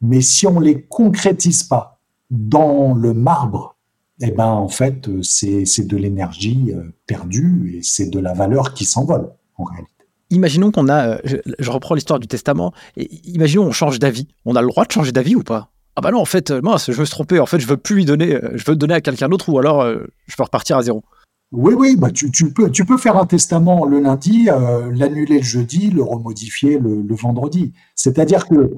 mais si on les concrétise pas dans le marbre, eh ben en fait c'est de l'énergie euh, perdue et c'est de la valeur qui s'envole en réalité. Imaginons qu'on a, euh, je, reprends l'histoire du testament, et imaginons on change d'avis. On a le droit de changer d'avis ou pas? Ah bah non, en fait, moi, je me suis trompé. En fait, je veux plus lui donner, euh, je veux le donner à quelqu'un d'autre ou alors je peux repartir à zéro. Oui, oui, bah tu, peux, tu peux faire un testament le lundi, l'annuler le jeudi, le remodifier le, le vendredi. C'est-à-dire que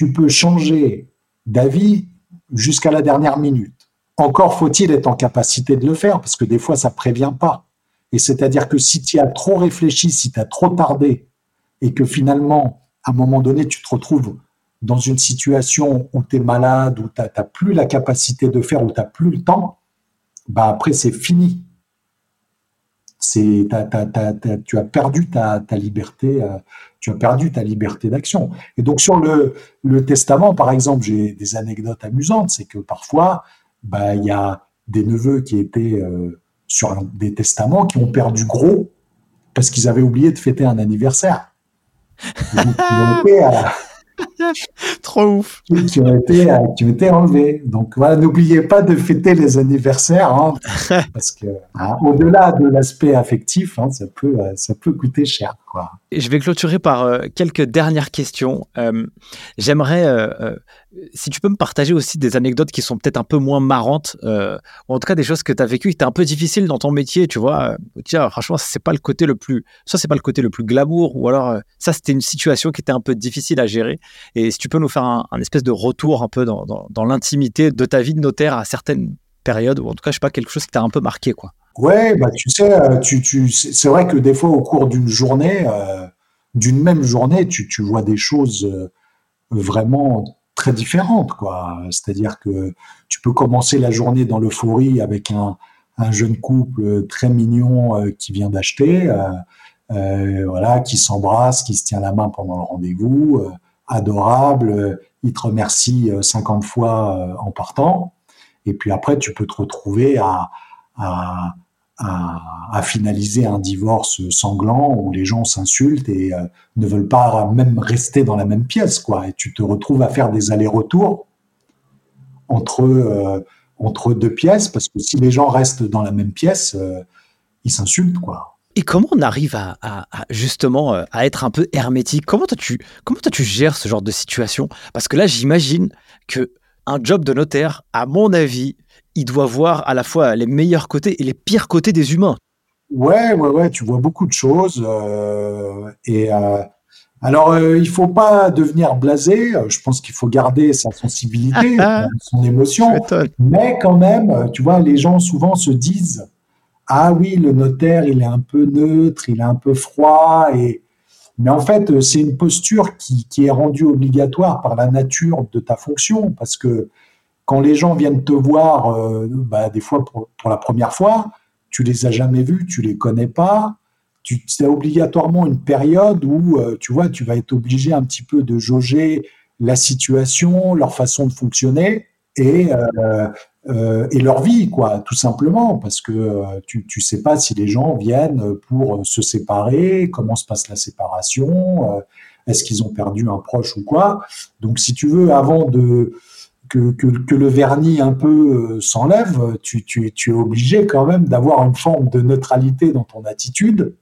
tu peux changer d'avis jusqu'à la dernière minute. Encore faut-il être en capacité de le faire, parce que des fois, ça prévient pas. Et c'est-à-dire que si tu as trop réfléchi, si tu as trop tardé, et que finalement, à un moment donné, tu te retrouves dans une situation où tu es malade, où tu n'as plus la capacité de faire, où tu n'as plus le temps, bah après, c'est fini c'est tu as perdu ta, liberté, euh, tu as perdu ta liberté d'action. Et donc sur le, le testament, par exemple, j'ai des anecdotes amusantes, c'est que parfois, bah il y a des neveux qui étaient euh, sur des testaments qui ont perdu gros parce qu'ils avaient oublié de fêter un anniversaire. *laughs* Trop ouf. Tu as, été, tu été enlevé. Donc voilà, n'oubliez pas de fêter les anniversaires, hein, *laughs* parce que hein, au-delà de l'aspect affectif, hein, ça peut ça peut coûter cher. Quoi. Je vais clôturer par euh, quelques dernières questions. Euh, j'aimerais, euh, si tu peux me partager aussi des anecdotes qui sont peut-être un peu moins marrantes, ou en tout cas des choses que tu as vécues qui étaient un peu difficiles dans ton métier, tu vois. tiens, franchement, c'est pas le côté le plus, ça c'est pas le côté le plus glamour, ou alors ça c'était une situation qui était un peu difficile à gérer. Et si tu peux nous faire un, espèce de retour un peu dans, dans l'intimité de ta vie de notaire à certaines périodes, ou en tout cas, je sais pas, quelque chose qui t'a un peu marqué, quoi. Ouais, bah tu sais, euh, tu, tu, c'est vrai que des fois au cours d'une journée, euh, d'une même journée, tu, tu vois des choses euh, vraiment très différentes, quoi. C'est-à-dire que tu peux commencer la journée dans l'euphorie avec un, un jeune couple très mignon qui vient d'acheter, voilà, qui s'embrasse, qui se tient la main pendant le rendez-vous, adorable, il te remercie 50 fois en partant. Et puis après, tu peux te retrouver à, à, finaliser un divorce sanglant où les gens s'insultent et euh, ne veulent pas même rester dans la même pièce, quoi. Et tu te retrouves à faire des allers-retours entre, euh, entre deux pièces, parce que si les gens restent dans la même pièce, euh, ils s'insultent, quoi. Et comment on arrive à, justement à être un peu hermétique? Comment tu comment tu gères ce genre de situation? Parce que là, j'imagine que un job de notaire, à mon avis, il doit voir à la fois les meilleurs côtés et les pires côtés des humains. Ouais, ouais, ouais, tu vois beaucoup de choses. Euh, et euh, alors, euh, il faut pas devenir blasé. Je pense qu'il faut garder sa sensibilité, *laughs* son émotion. Mais quand même, tu vois, les gens souvent se disent ah oui, le notaire, il est un peu neutre, il est un peu froid. Et mais en fait, c'est une posture qui, qui est rendue obligatoire par la nature de ta fonction, parce que quand les gens viennent te voir, euh, bah, des fois pour, la première fois, tu les as jamais vus, tu les connais pas. Tu as obligatoirement une période où euh, tu vois, tu vas être obligé un petit peu de jauger la situation, leur façon de fonctionner et euh, et leur vie, quoi, tout simplement, parce que tu tu sais pas si les gens viennent pour se séparer, comment se passe la séparation, est-ce qu'ils ont perdu un proche ou quoi. Donc, si tu veux, avant de que, le vernis un peu euh, s'enlève, tu, es obligé quand même d'avoir une forme de neutralité dans ton attitude.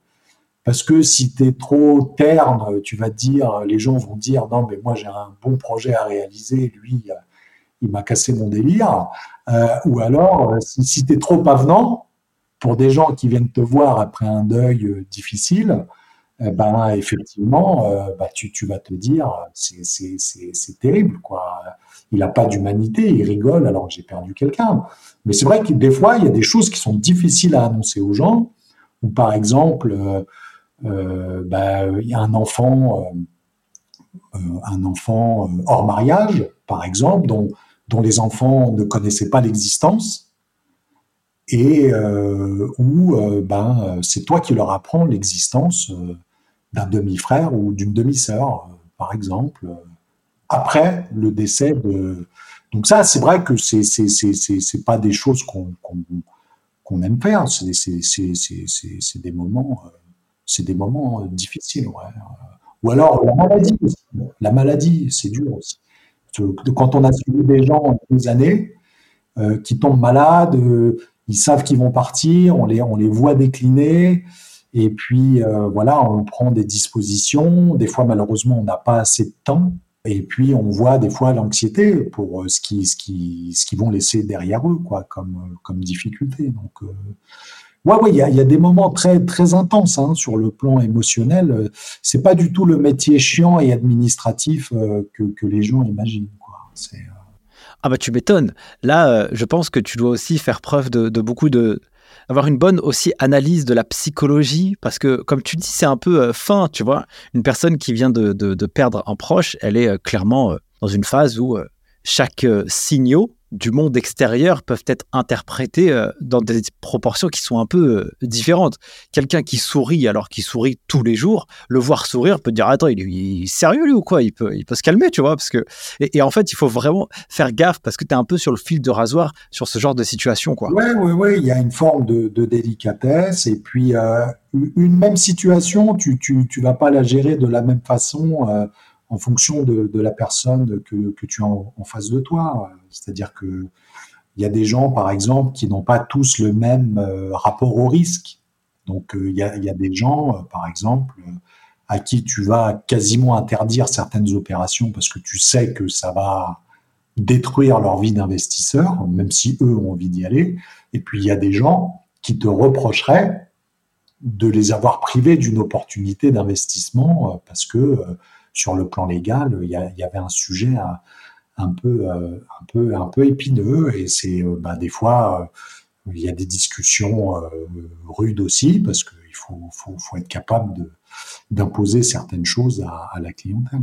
Parce que si tu es trop terne, tu vas te dire, les gens vont dire, non, mais moi j'ai un bon projet à réaliser, lui, il m'a cassé mon délire. Euh, ou alors, si, tu es trop avenant, pour des gens qui viennent te voir après un deuil euh, difficile, eh ben, effectivement, bah, tu, tu, vas te dire, c'est terrible, quoi il n'a pas d'humanité, il rigole alors que j'ai perdu quelqu'un. Mais c'est vrai que des fois, il y a des choses qui sont difficiles à annoncer aux gens, ou par exemple, euh, euh, bah, il y a un enfant, euh, un enfant hors mariage, par exemple, dont, les enfants ne connaissaient pas l'existence, et où ben, c'est toi qui leur apprends l'existence d'un demi-frère ou d'une demi-sœur, par exemple après le décès de. Donc ça, c'est vrai que c'est c'est pas des choses qu'on qu'on aime faire. C'est des moments c'est des moments difficiles. Ouais. Ou alors la maladie. La maladie, c'est dur aussi. Quand on a suivi des gens des années euh, qui tombent malades, euh, ils savent qu'ils vont partir, on les on les voit décliner. Et puis euh, voilà, on prend des dispositions. Des fois, malheureusement, on n'a pas assez de temps et puis, on voit des fois l'anxiété pour euh, ce qu'ils ce qui, ce qui vont laisser derrière eux, quoi, comme, euh, comme difficulté. Donc, euh, ouais, ouais, il y a, y a, des moments très, très intenses hein, sur le plan émotionnel. C'est pas du tout le métier chiant et administratif que, que les gens imaginent, quoi. Ah bah tu m'étonnes. Là, je pense que tu dois aussi faire preuve de beaucoup de, avoir une bonne aussi analyse de la psychologie, parce que comme tu dis, c'est un peu euh, fin, tu vois. Une personne qui vient de, de, perdre un proche, elle est euh, clairement euh, dans une phase où chaque signal du monde extérieur peuvent être interprétés euh, dans des proportions qui sont un peu euh, différentes. Quelqu'un qui sourit alors qu'il sourit tous les jours, le voir sourire peut dire attends il est, sérieux lui ou quoi? Il peut il peut se calmer tu vois parce que et, en fait il faut vraiment faire gaffe parce que tu es un peu sur le fil de rasoir sur ce genre de situation quoi. Ouais ouais ouais il y a une forme de, délicatesse et puis euh, une même situation tu, tu tu vas pas la gérer de la même façon en fonction de, la personne que, tu as en, face de toi. C'est-à-dire que il y a des gens, par exemple, qui n'ont pas tous le même euh, rapport au risque. Donc, euh, il y, a, des gens, euh, par exemple, à qui tu vas quasiment interdire certaines opérations parce que tu sais que ça va détruire leur vie d'investisseur, même si eux ont envie d'y aller. Et puis, il y a des gens qui te reprocheraient de les avoir privés d'une opportunité d'investissement parce que sur le plan légal, il y, avait un sujet un, peu, euh, un, peu, un peu épineux et c'est euh, bah, des fois, euh, il y a des discussions rudes aussi parce qu'il faut, être capable d'imposer certaines choses à, la clientèle.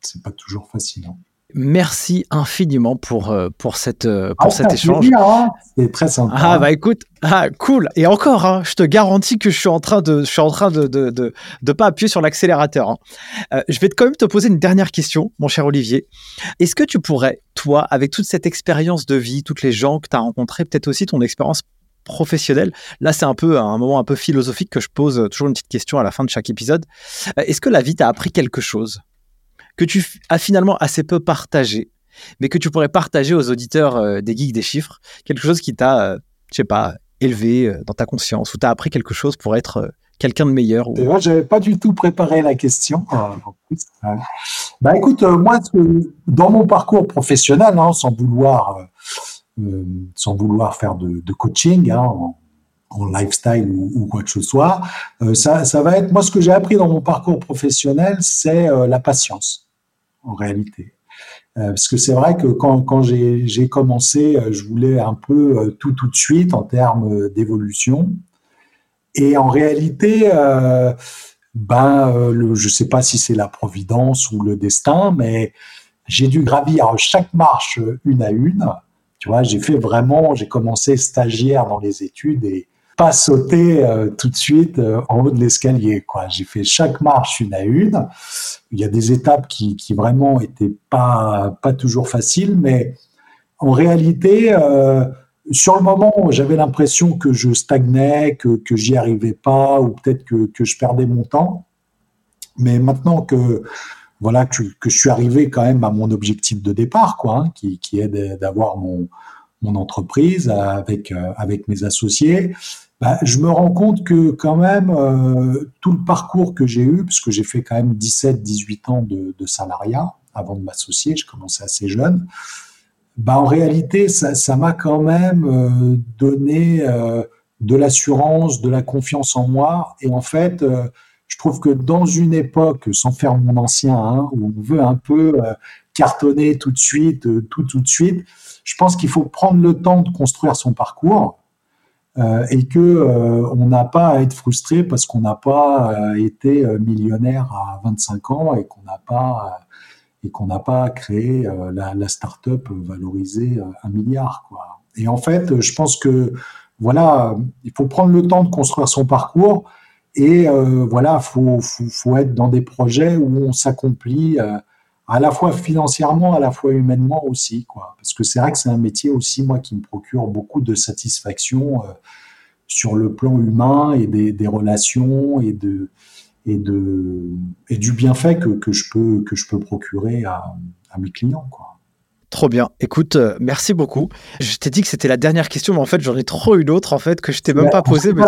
Ce n'est pas toujours facile. Hein. Merci infiniment pour, euh, pour, cette, euh, pour ah, cet échange. Hein. C'est très sympa. Ah, bah écoute, ah, cool. Et encore, hein, je te garantis que je suis en train de, je suis en train de, de, de, pas appuyer sur l'accélérateur. Hein. Euh, je vais quand même te poser une dernière question, mon cher Olivier. Est-ce que tu pourrais, toi, avec toute cette expérience de vie, toutes les gens que tu as rencontrés, peut-être aussi ton expérience professionnelle. Là, c'est un peu un moment un peu philosophique que je pose toujours une petite question à la fin de chaque épisode. Est-ce que la vie t'a appris quelque chose? Que tu as finalement assez peu partagé, mais que tu pourrais partager aux auditeurs euh, des geeks des chiffres, quelque chose qui t'a, euh, je sais pas, élevé dans ta conscience ou t'as appris quelque chose pour être quelqu'un de meilleur ou... Moi, j'avais pas du tout préparé la question. bah écoute, moi, dans mon parcours professionnel, hein, sans vouloir euh, sans vouloir faire de, coaching hein, en, lifestyle ou, quoi que ce soit. Euh, ça, ça va être moi ce que j'ai appris dans mon parcours professionnel, c'est euh, la patience en réalité. parce que c'est vrai que quand, j'ai commencé, je voulais un peu tout tout de suite en termes d'évolution. Et en réalité, euh, ben, je sais pas si c'est la providence ou le destin, mais j'ai dû gravir chaque marche une à une tu vois, j'ai fait vraiment, j'ai commencé stagiaire dans les études et pas sauter euh, tout de suite euh, en haut de l'escalier. Quoi, j'ai fait chaque marche une à une. Il y a des étapes qui, qui vraiment étaient pas pas toujours faciles, mais en réalité, euh, sur le moment, j'avais l'impression que je stagnais, que que j'y arrivais pas, ou peut-être que que je perdais mon temps. Mais maintenant que voilà que, je suis arrivé quand même à mon objectif de départ, quoi, hein, qui, qui, est d'avoir mon, mon entreprise avec avec mes associés. Bah, je me rends compte que quand même euh, tout le parcours que j'ai eu, puisque j'ai fait quand même 17-18 ans de, salariat avant de m'associer, je commençais assez jeune. Bah, en réalité, ça m'a quand même euh, donné de l'assurance, de la confiance en moi, et en fait je trouve que dans une époque, sans faire mon ancien, hein, où on veut un peu euh, cartonner tout de suite, euh, tout tout de suite, je pense qu'il faut prendre le temps de construire son parcours euh, et que euh, on n'a pas à être frustré parce qu'on n'a pas été millionnaire à 25 ans et qu'on n'a pas et qu'on n'a pas créé la, la start-up valorisée un milliard. Quoi. Et en fait, je pense que voilà, il faut prendre le temps de construire son parcours et euh, voilà, faut, faut, faut, être dans des projets où on s'accomplit euh, à la fois financièrement, à la fois humainement aussi, quoi. Parce que c'est vrai que c'est un métier aussi, moi, qui me procure beaucoup de satisfaction euh, sur le plan humain et des, des, relations et de et de et du bienfait que, que je peux que je peux procurer à, à mes clients, quoi. Trop bien. Écoute, euh, merci beaucoup. Je t'ai dit que c'était la dernière question, mais en fait, j'en ai trop une autre en fait que je t'ai même pas posée. Mais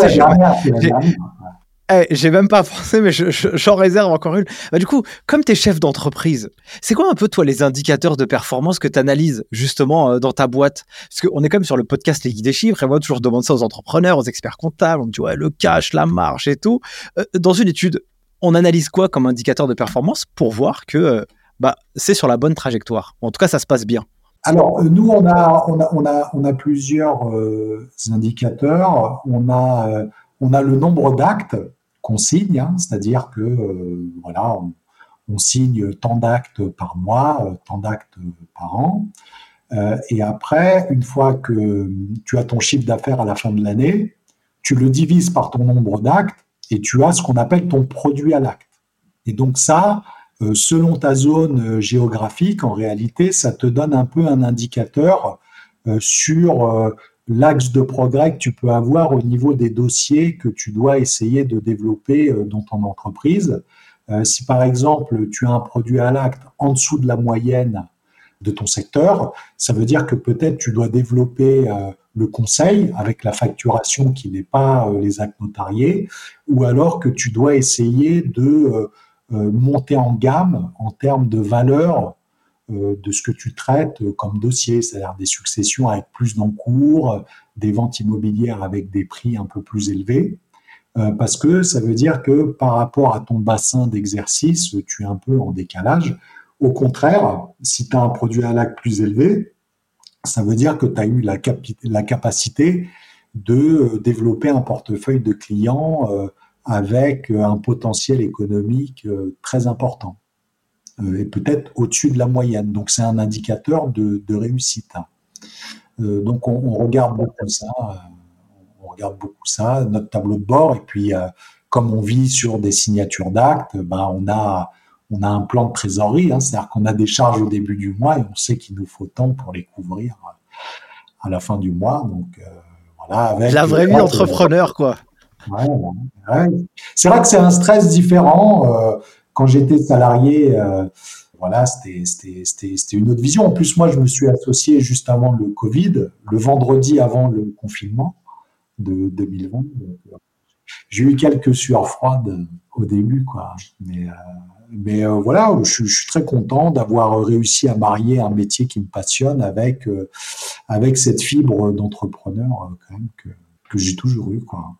eh, j'ai même pas pensé, mais j'en réserve encore une. Bah, du coup, comme tu es chef d'entreprise, c'est quoi un peu, toi, les indicateurs de performance que tu analyses justement euh, dans ta boîte? Parce qu'on est quand même sur le podcast Les Guides des Chiffres, et moi, toujours, je demande ça aux entrepreneurs, aux experts comptables. On me dit, ouais, le cash, la marge et tout. Euh, dans une étude, on analyse quoi comme indicateur de performance pour voir que euh, bah, c'est sur la bonne trajectoire? En tout cas, ça se passe bien. Alors, nous, on a, on a, on a, on a plusieurs indicateurs. On a, on a le nombre d'actes signe, hein, c'est-à-dire que euh, voilà, on, signe tant d'actes par mois, euh, tant d'actes par an. Euh, et après, une fois que tu as ton chiffre d'affaires à la fin de l'année, tu le divises par ton nombre d'actes et tu as ce qu'on appelle ton produit à l'acte. Et donc ça, selon ta zone géographique, en réalité, ça te donne un peu un indicateur sur l'axe de progrès que tu peux avoir au niveau des dossiers que tu dois essayer de développer euh, dans ton entreprise. Euh, si par exemple tu as un produit à l'acte en dessous de la moyenne de ton secteur, ça veut dire que peut-être tu dois développer euh, le conseil avec la facturation qui n'est pas les actes notariés, ou alors que tu dois essayer de monter en gamme en termes de valeur de ce que tu traites comme dossier, c'est-à-dire des successions avec plus d'encours, des ventes immobilières avec des prix un peu plus élevés, euh, parce que ça veut dire que par rapport à ton bassin d'exercice, tu es un peu en décalage. Au contraire, si tu as un produit à l'acte plus élevé, ça veut dire que tu as eu la, la, capacité de euh, développer un portefeuille de clients avec un potentiel économique très important. Euh, et peut-être au-dessus de la moyenne. Donc c'est un indicateur de, réussite. Euh, donc on, regarde beaucoup ça, euh, on regarde beaucoup ça, notre tableau de bord. Et puis comme on vit sur des signatures d'actes, ben on a on a un plan de trésorerie, hein, c'est-à-dire qu'on a des charges au début du mois et on sait qu'il nous faut tant pour les couvrir à la fin du mois. Donc voilà, avec la vraie vie entrepreneur, quoi. C'est vrai que c'est un stress différent. Quand j'étais salarié, voilà, c'était une autre vision. En plus, moi, je me suis associé juste avant le Covid, le vendredi avant le confinement de 2020. J'ai eu quelques sueurs froides au début, quoi. Mais, euh, euh, voilà, je, suis très content d'avoir réussi à marier un métier qui me passionne avec, euh, cette fibre d'entrepreneur que, j'ai toujours eu, quoi.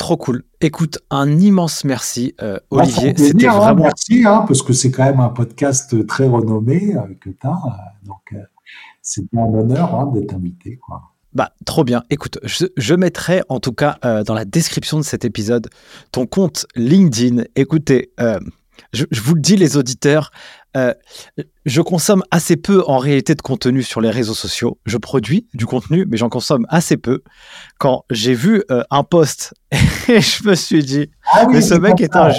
Trop cool. Écoute, un immense merci, Olivier. C'était hein, vraiment merci, hein, parce que c'est quand même un podcast très renommé que tu as. donc, c'est un honneur hein, d'être invité. Quoi. Bah, trop bien. Écoute, je, mettrai en tout cas euh, dans la description de cet épisode ton compte LinkedIn. Écoutez, euh, je, vous le dis, les auditeurs, euh, je consomme assez peu en réalité de contenu sur les réseaux sociaux. Je produis du contenu, mais j'en consomme assez peu. Quand j'ai vu un post, *laughs* je me suis dit, ah mais ce mec est un.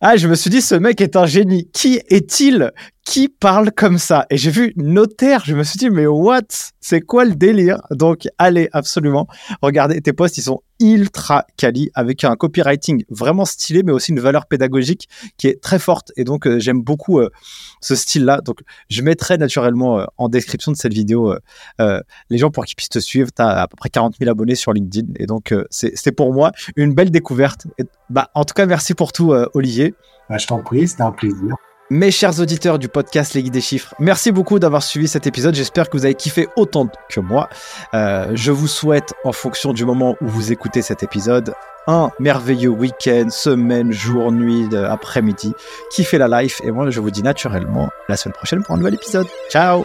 Ah, je me suis dit, ce mec est un génie. Qui est-il? Qui parle comme ça? Et j'ai vu notaire, je me suis dit, mais what? C'est quoi le délire? Donc, allez, absolument, regardez, tes posts, ils sont ultra quali, avec un copywriting vraiment stylé, mais aussi une valeur pédagogique qui est très forte. Et donc, euh, j'aime beaucoup euh, ce style-là. Donc, je mettrai naturellement euh, en description de cette vidéo les gens pour qu'ils puissent te suivre. Tu as à peu près 40 000 abonnés sur LinkedIn. Et donc, c'est pour moi une belle découverte. bah, en tout cas, merci pour tout, Olivier. Bah, je t'en prie, c'était un plaisir. Mes chers auditeurs du podcast Les Guides des Chiffres, merci beaucoup d'avoir suivi cet épisode. J'espère que vous avez kiffé autant que moi. Euh, je vous souhaite, en fonction du moment où vous écoutez cet épisode, un merveilleux week-end, semaine, jour, nuit, après-midi. Kiffez la life. Et moi, je vous dis naturellement la semaine prochaine pour un nouvel épisode. Ciao